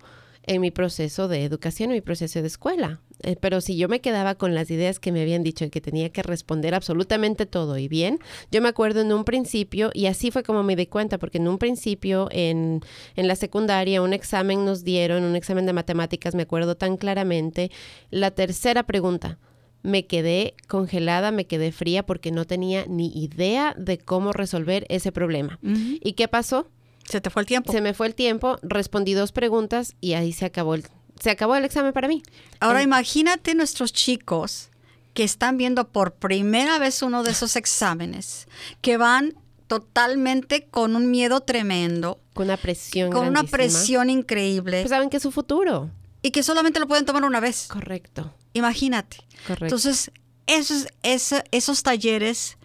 en mi proceso de educación, en mi proceso de escuela. Eh, pero si yo me quedaba con las ideas que me habían dicho que tenía que responder absolutamente todo y bien, yo me acuerdo en un principio, y así fue como me di cuenta, porque en un principio en, en la secundaria un examen nos dieron, un examen de matemáticas, me acuerdo tan claramente, la tercera pregunta. Me quedé congelada, me quedé fría porque no tenía ni idea de cómo resolver ese problema. Uh -huh. ¿Y qué pasó? Se te fue el tiempo. Se me fue el tiempo, respondí dos preguntas y ahí se acabó el, se acabó el examen para mí. Ahora eh, imagínate nuestros chicos que están viendo por primera vez uno de esos exámenes, que van totalmente con un miedo tremendo. Con una presión Con una presión increíble. Pues saben que es su futuro. Y que solamente lo pueden tomar una vez. Correcto. Imagínate. Correcto. Entonces, esos, esos, esos talleres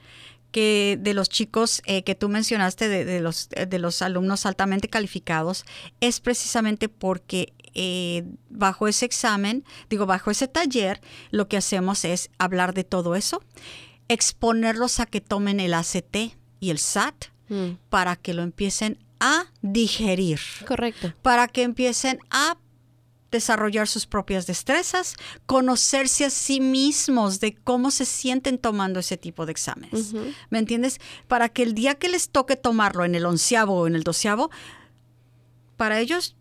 que de los chicos eh, que tú mencionaste, de, de los, de los alumnos altamente calificados, es precisamente porque eh, bajo ese examen, digo, bajo ese taller, lo que hacemos es hablar de todo eso, exponerlos a que tomen el ACT y el SAT Mm, para que lo empiecen a digerir, correcto. para que empiecen a desarrollar sus propias destrezas, conocerse a sí mismos de cómo se sienten tomando ese tipo de exámenes. ¿Me entiendes? Para que el día que les toque tomarlo en el onceavo o en el doceavo, para ellos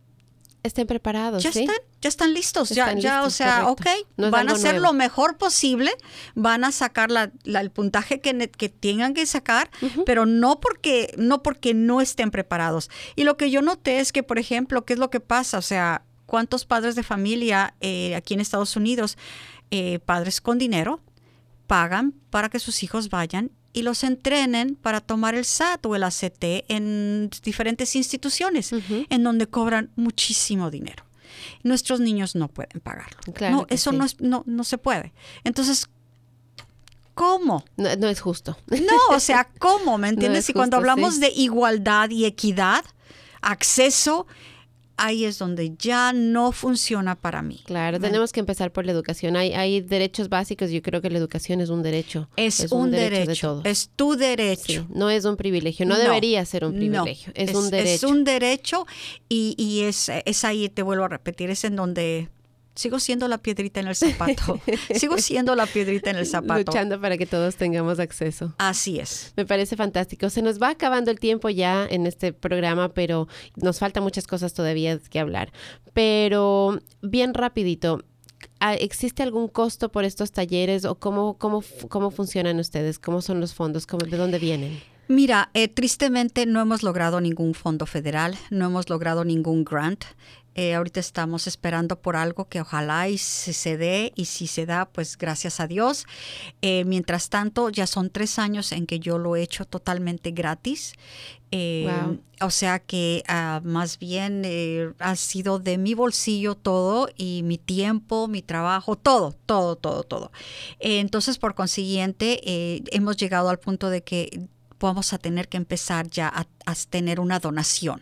Estén preparados, ya ¿sí? están, ya están listos, ya, o sea, correcto. ok, No van a hacer nuevo. lo mejor posible, van a sacar la- la- el puntaje que, que tengan que sacar, pero no porque, no porque no estén preparados. Y lo que yo noté es que, por ejemplo, ¿qué es lo que pasa? O sea, ¿cuántos padres de familia eh, aquí en Estados Unidos, eh, padres con dinero, pagan para que sus hijos vayan y los entrenen para tomar el SAT o el ACT en diferentes instituciones en donde cobran muchísimo dinero. Nuestros niños no pueden pagarlo. Claro no, eso sí. no, es- no, no se puede. Entonces, ¿cómo? No, no es justo. No, o sea, ¿cómo? ¿Me entiendes? es y cuando hablamos sí. de igualdad y equidad, acceso, ahí es donde ya no funciona para mí. Claro, tenemos que empezar por la educación. Hay, hay derechos básicos. Yo creo que la educación es un derecho. Es, un, derecho, de todos. es tu Sí, derecho. no es un privilegio. No, No, debería ser un no, privilegio. es, un derecho. Es un derecho y, y es, es ahí, te vuelvo a repetir, es en donde sigo siendo la piedrita en el zapato. sigo siendo la piedrita en el zapato. Luchando para que todos tengamos acceso. Así es. Me parece fantástico. Se nos va acabando el tiempo ya en este programa, pero nos faltan muchas cosas todavía que hablar. Pero bien rapidito, ¿ah, ¿existe algún costo por estos talleres o cómo, cómo, cómo funcionan ustedes? ¿Cómo son los fondos? ¿Cómo, ¿De dónde vienen? Mira, eh, tristemente no hemos logrado ningún fondo federal, no hemos logrado ningún grant. Eh, ahorita estamos esperando por algo que ojalá y se, se dé y si se da, pues gracias a Dios. Eh, mientras tanto, ya son tres años en que yo lo he hecho totalmente gratis. Eh, Wow. O sea que ah, más bien ha sido de mi bolsillo todo y mi tiempo, mi trabajo, todo, todo, todo, todo. Entonces, por consiguiente, hemos llegado al punto de que vamos a tener que empezar ya a, a tener una donación.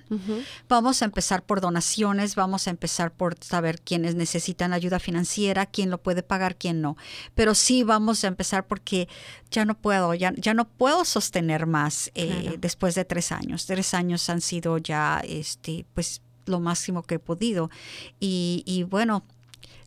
Vamos a empezar por donaciones, vamos a empezar por saber quiénes necesitan ayuda financiera, quién lo puede pagar, quién no. Pero sí vamos a empezar porque ya no puedo, ya, ya no puedo sostener más eh, Claro. después de tres años. Tres años han sido ya, este, pues, lo máximo que he podido. Y, y bueno,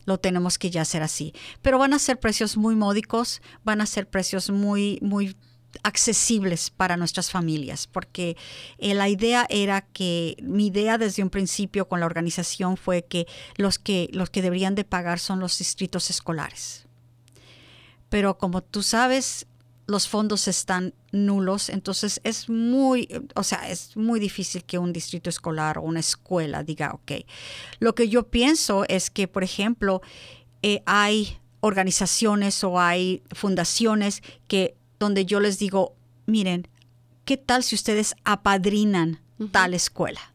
lo tenemos que ya hacer así. Pero van a ser precios muy módicos, van a ser precios muy, muy accesibles para nuestras familias, porque eh, la idea era que, mi idea desde un principio con la organización fue que los que, los que deberían de pagar son los distritos escolares. Pero como tú sabes, los fondos están nulos, entonces es muy, o sea, es muy difícil que un distrito escolar o una escuela diga, ok. Lo que yo pienso es que, por ejemplo, eh, hay organizaciones o hay fundaciones que donde yo les digo, miren, ¿qué tal si ustedes apadrinan tal escuela?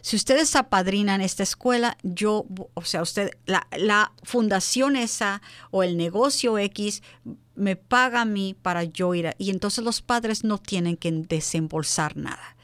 Si ustedes apadrinan esta escuela, yo, o sea, usted, la, la fundación esa o el negocio X me paga a mí para yo ir a, y entonces los padres no tienen que desembolsar nada.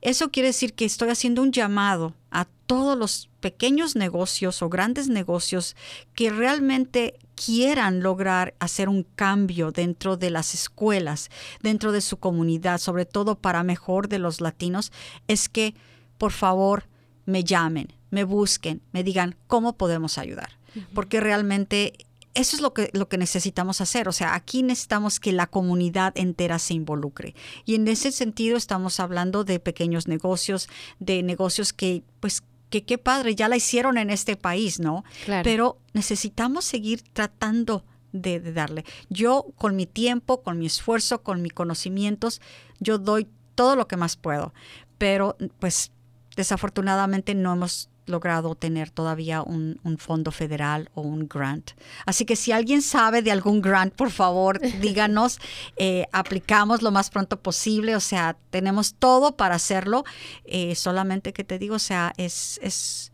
Eso quiere decir que estoy haciendo un llamado a todos los pequeños negocios o grandes negocios que realmente quieran lograr hacer un cambio dentro de las escuelas, dentro de su comunidad, sobre todo para mejor de los latinos, es que por favor me llamen, me busquen, me digan cómo podemos ayudar. Porque realmente eso es lo que, lo que necesitamos hacer. O sea, aquí necesitamos que la comunidad entera se involucre. Y en ese sentido estamos hablando de pequeños negocios, de negocios que, pues, que qué padre, ya la hicieron en este país, ¿no? Claro. Pero necesitamos seguir tratando de, de darle. Yo con mi tiempo, con mi esfuerzo, con mis conocimientos, yo doy todo lo que más puedo. Pero pues desafortunadamente no hemos logrado tener todavía un, un, fondo federal o un grant. Así que si alguien sabe de algún grant, por favor, díganos. Eh, aplicamos lo más pronto posible. O sea, tenemos todo para hacerlo. Eh, solamente que te digo, o sea, es, es,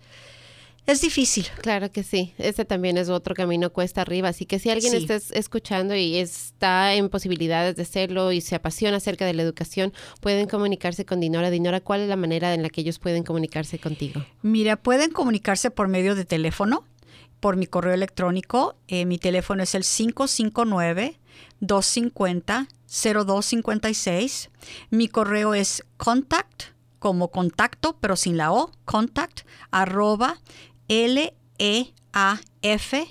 es difícil. Claro que sí, ese también es otro camino cuesta arriba, así que si alguien Sí. está es- escuchando y está en posibilidades de hacerlo y se apasiona acerca de la educación, pueden comunicarse con Dinora. Dinora, ¿cuál es la manera en la que ellos pueden comunicarse contigo? Mira, pueden comunicarse por medio de teléfono, por mi correo electrónico. Eh, mi teléfono es el 559-250-0256. Mi correo es contact, como contacto, pero sin la O, contact, arroba L E A F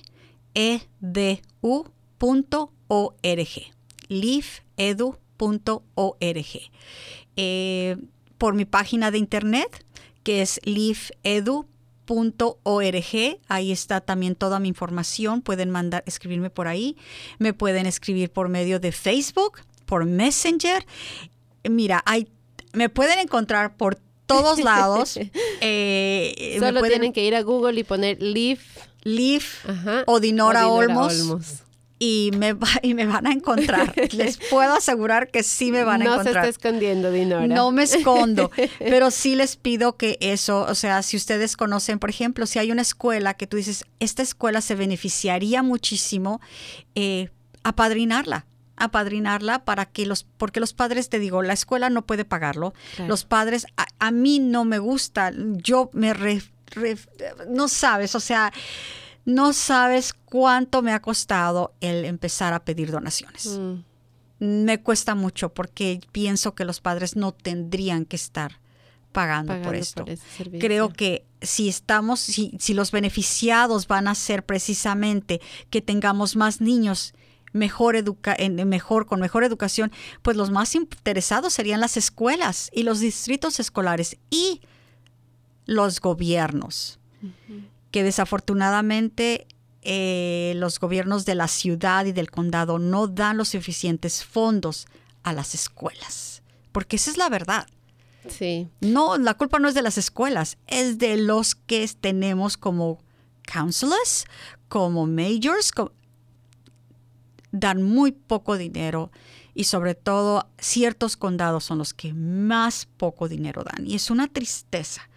E D U punto org. leafedu.org. Eh, por mi página de internet, que es leafedu.org. Ahí está también toda mi información. Pueden mandar, escribirme por ahí. Me pueden escribir por medio de Facebook, por Messenger. Mira, me pueden encontrar por todos lados. Eh, Solo pueden- tienen que ir a Google y poner Leaf Leaf ajá, o Dinora, Olmos, Olmos. y me, va- y me van a encontrar. Les puedo asegurar que sí me van a no se encontrar. está escondiendo, Dinora. No me escondo, pero sí les pido que eso, o sea, si ustedes conocen, por ejemplo, si hay una escuela que tú dices, esta escuela se beneficiaría muchísimo, eh, apadrinarla apadrinarla para que los, porque los padres, te digo, la escuela no puede pagarlo. Claro. Los padres, a, a mí no me gusta, yo me, re- re- no sabes, o sea, no sabes cuánto me ha costado el empezar a pedir donaciones Mm, me cuesta mucho porque pienso que los padres no tendrían que estar pagando, pagando por esto. Creo que si estamos, si, si los beneficiados van a ser precisamente que tengamos más niños mejor educa en, mejor con mejor educación, pues los más interesados serían las escuelas y los distritos escolares y los gobiernos, que desafortunadamente eh, los gobiernos de la ciudad y del condado no dan los suficientes fondos a las escuelas, porque esa es la verdad. Sí, No, la culpa no es de las escuelas, es de los que tenemos como counselors, como majors, co- dan muy poco dinero y sobre todo ciertos condados son los que más poco dinero dan. Y es una tristeza.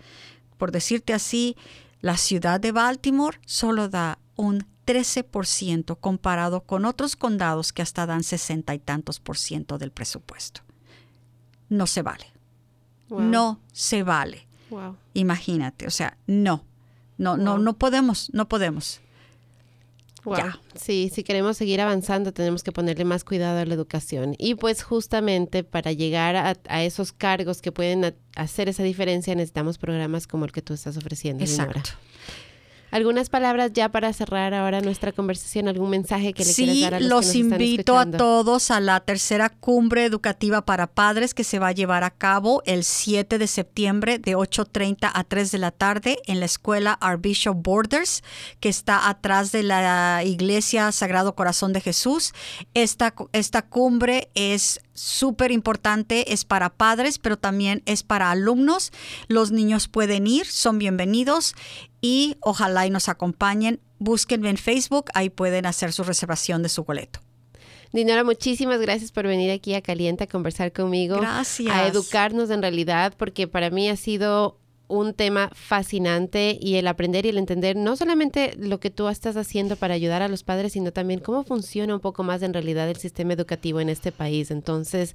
Por decirte así, la ciudad de Baltimore solo da un 13% comparado con otros condados que hasta dan sesenta y tantos por ciento del presupuesto. No se vale. wow, No se vale. wow. Imagínate, o sea, no. No, no, no podemos, no podemos. Wow. Ya. Sí, si queremos seguir avanzando tenemos que ponerle más cuidado a la educación. Y pues justamente para llegar a, a esos cargos que pueden a- hacer esa diferencia necesitamos programas como el que tú estás ofreciendo. Exacto. Algunas palabras ya para cerrar ahora nuestra conversación, algún mensaje que le quieras Sí, dar a los, los que nos están invito a todos a la tercera cumbre educativa para padres que se va a llevar a cabo el 7 de septiembre de 8.30 a 3 de la tarde en la escuela Archbishop Borders, que está atrás de la iglesia Sagrado Corazón de Jesús. Esta, esta cumbre es súper importante, es para padres, pero también es para alumnos. Los niños pueden ir, son bienvenidos y ojalá y nos acompañen. Búsquenme en Facebook, ahí pueden hacer su reservación de su boleto. Dinora, muchísimas gracias por venir aquí a Caliente a conversar conmigo. Gracias. A educarnos en realidad, porque para mí ha sido un tema fascinante y el aprender y el entender no solamente lo que tú estás haciendo para ayudar a los padres, sino también cómo funciona un poco más en realidad el sistema educativo en este país. Entonces,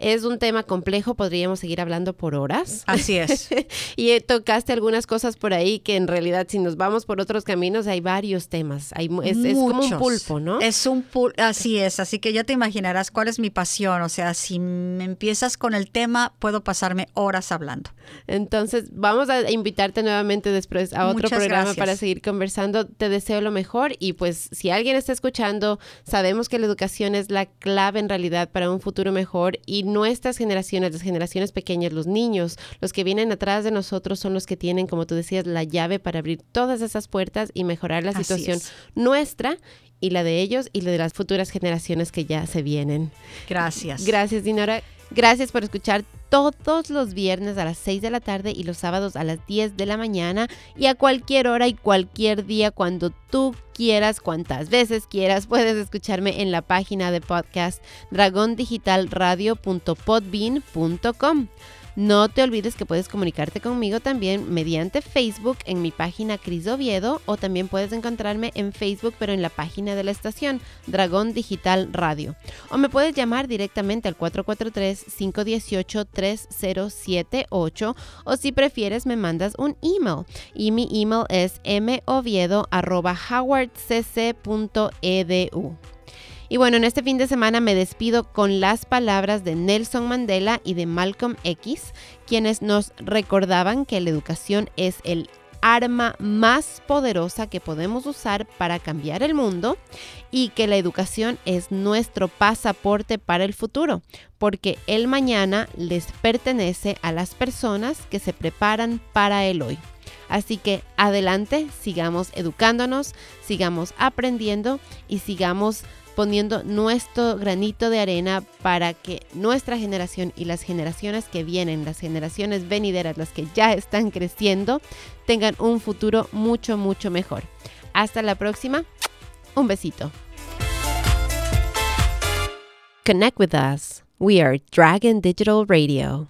es un tema complejo, podríamos seguir hablando por horas. Así es. y eh, tocaste algunas cosas por ahí que en realidad si nos vamos por otros caminos hay varios temas. Hay, es, es como un pulpo, ¿no? Es un pulpo, así es, así que ya te imaginarás cuál es mi pasión, o sea, si me empiezas con el tema, puedo pasarme horas hablando. Entonces, vamos a invitarte nuevamente después a otro Muchas programa gracias. para seguir conversando. Te deseo lo mejor y pues si alguien está escuchando, sabemos que la educación es la clave en realidad para un futuro mejor y nuestras generaciones, las generaciones pequeñas, los niños, los que vienen atrás de nosotros son los que tienen, como tú decías, la llave para abrir todas esas puertas y mejorar la Así situación es. nuestra y la de ellos y la de las futuras generaciones que ya se vienen. Gracias. Gracias, Dinora. Gracias por escuchar todos los viernes a las 6 de la tarde y los sábados a las 10 de la mañana y a cualquier hora y cualquier día cuando tú quieras, cuantas veces quieras, puedes escucharme en la página de podcast dragondigitalradio.podbean.com. No te olvides que puedes comunicarte conmigo también mediante Facebook en mi página Cris Oviedo o también puedes encontrarme en Facebook pero en la página de la estación Dragón Digital Radio. O me puedes llamar directamente al 443-518-3078 o si prefieres me mandas un email y mi email es moviedo.howardcc.edu. Y bueno, en este fin de semana me despido con las palabras de Nelson Mandela y de Malcolm X, quienes nos recordaban que la educación es el arma más poderosa que podemos usar para cambiar el mundo y que la educación es nuestro pasaporte para el futuro, porque el mañana les pertenece a las personas que se preparan para el hoy. Así que adelante, sigamos educándonos, sigamos aprendiendo y sigamos poniendo nuestro granito de arena para que nuestra generación y las generaciones que vienen, las generaciones venideras, las que ya están creciendo, tengan un futuro mucho, mucho mejor. Hasta la próxima. Un besito. Connect with us. We are Dragon Digital Radio.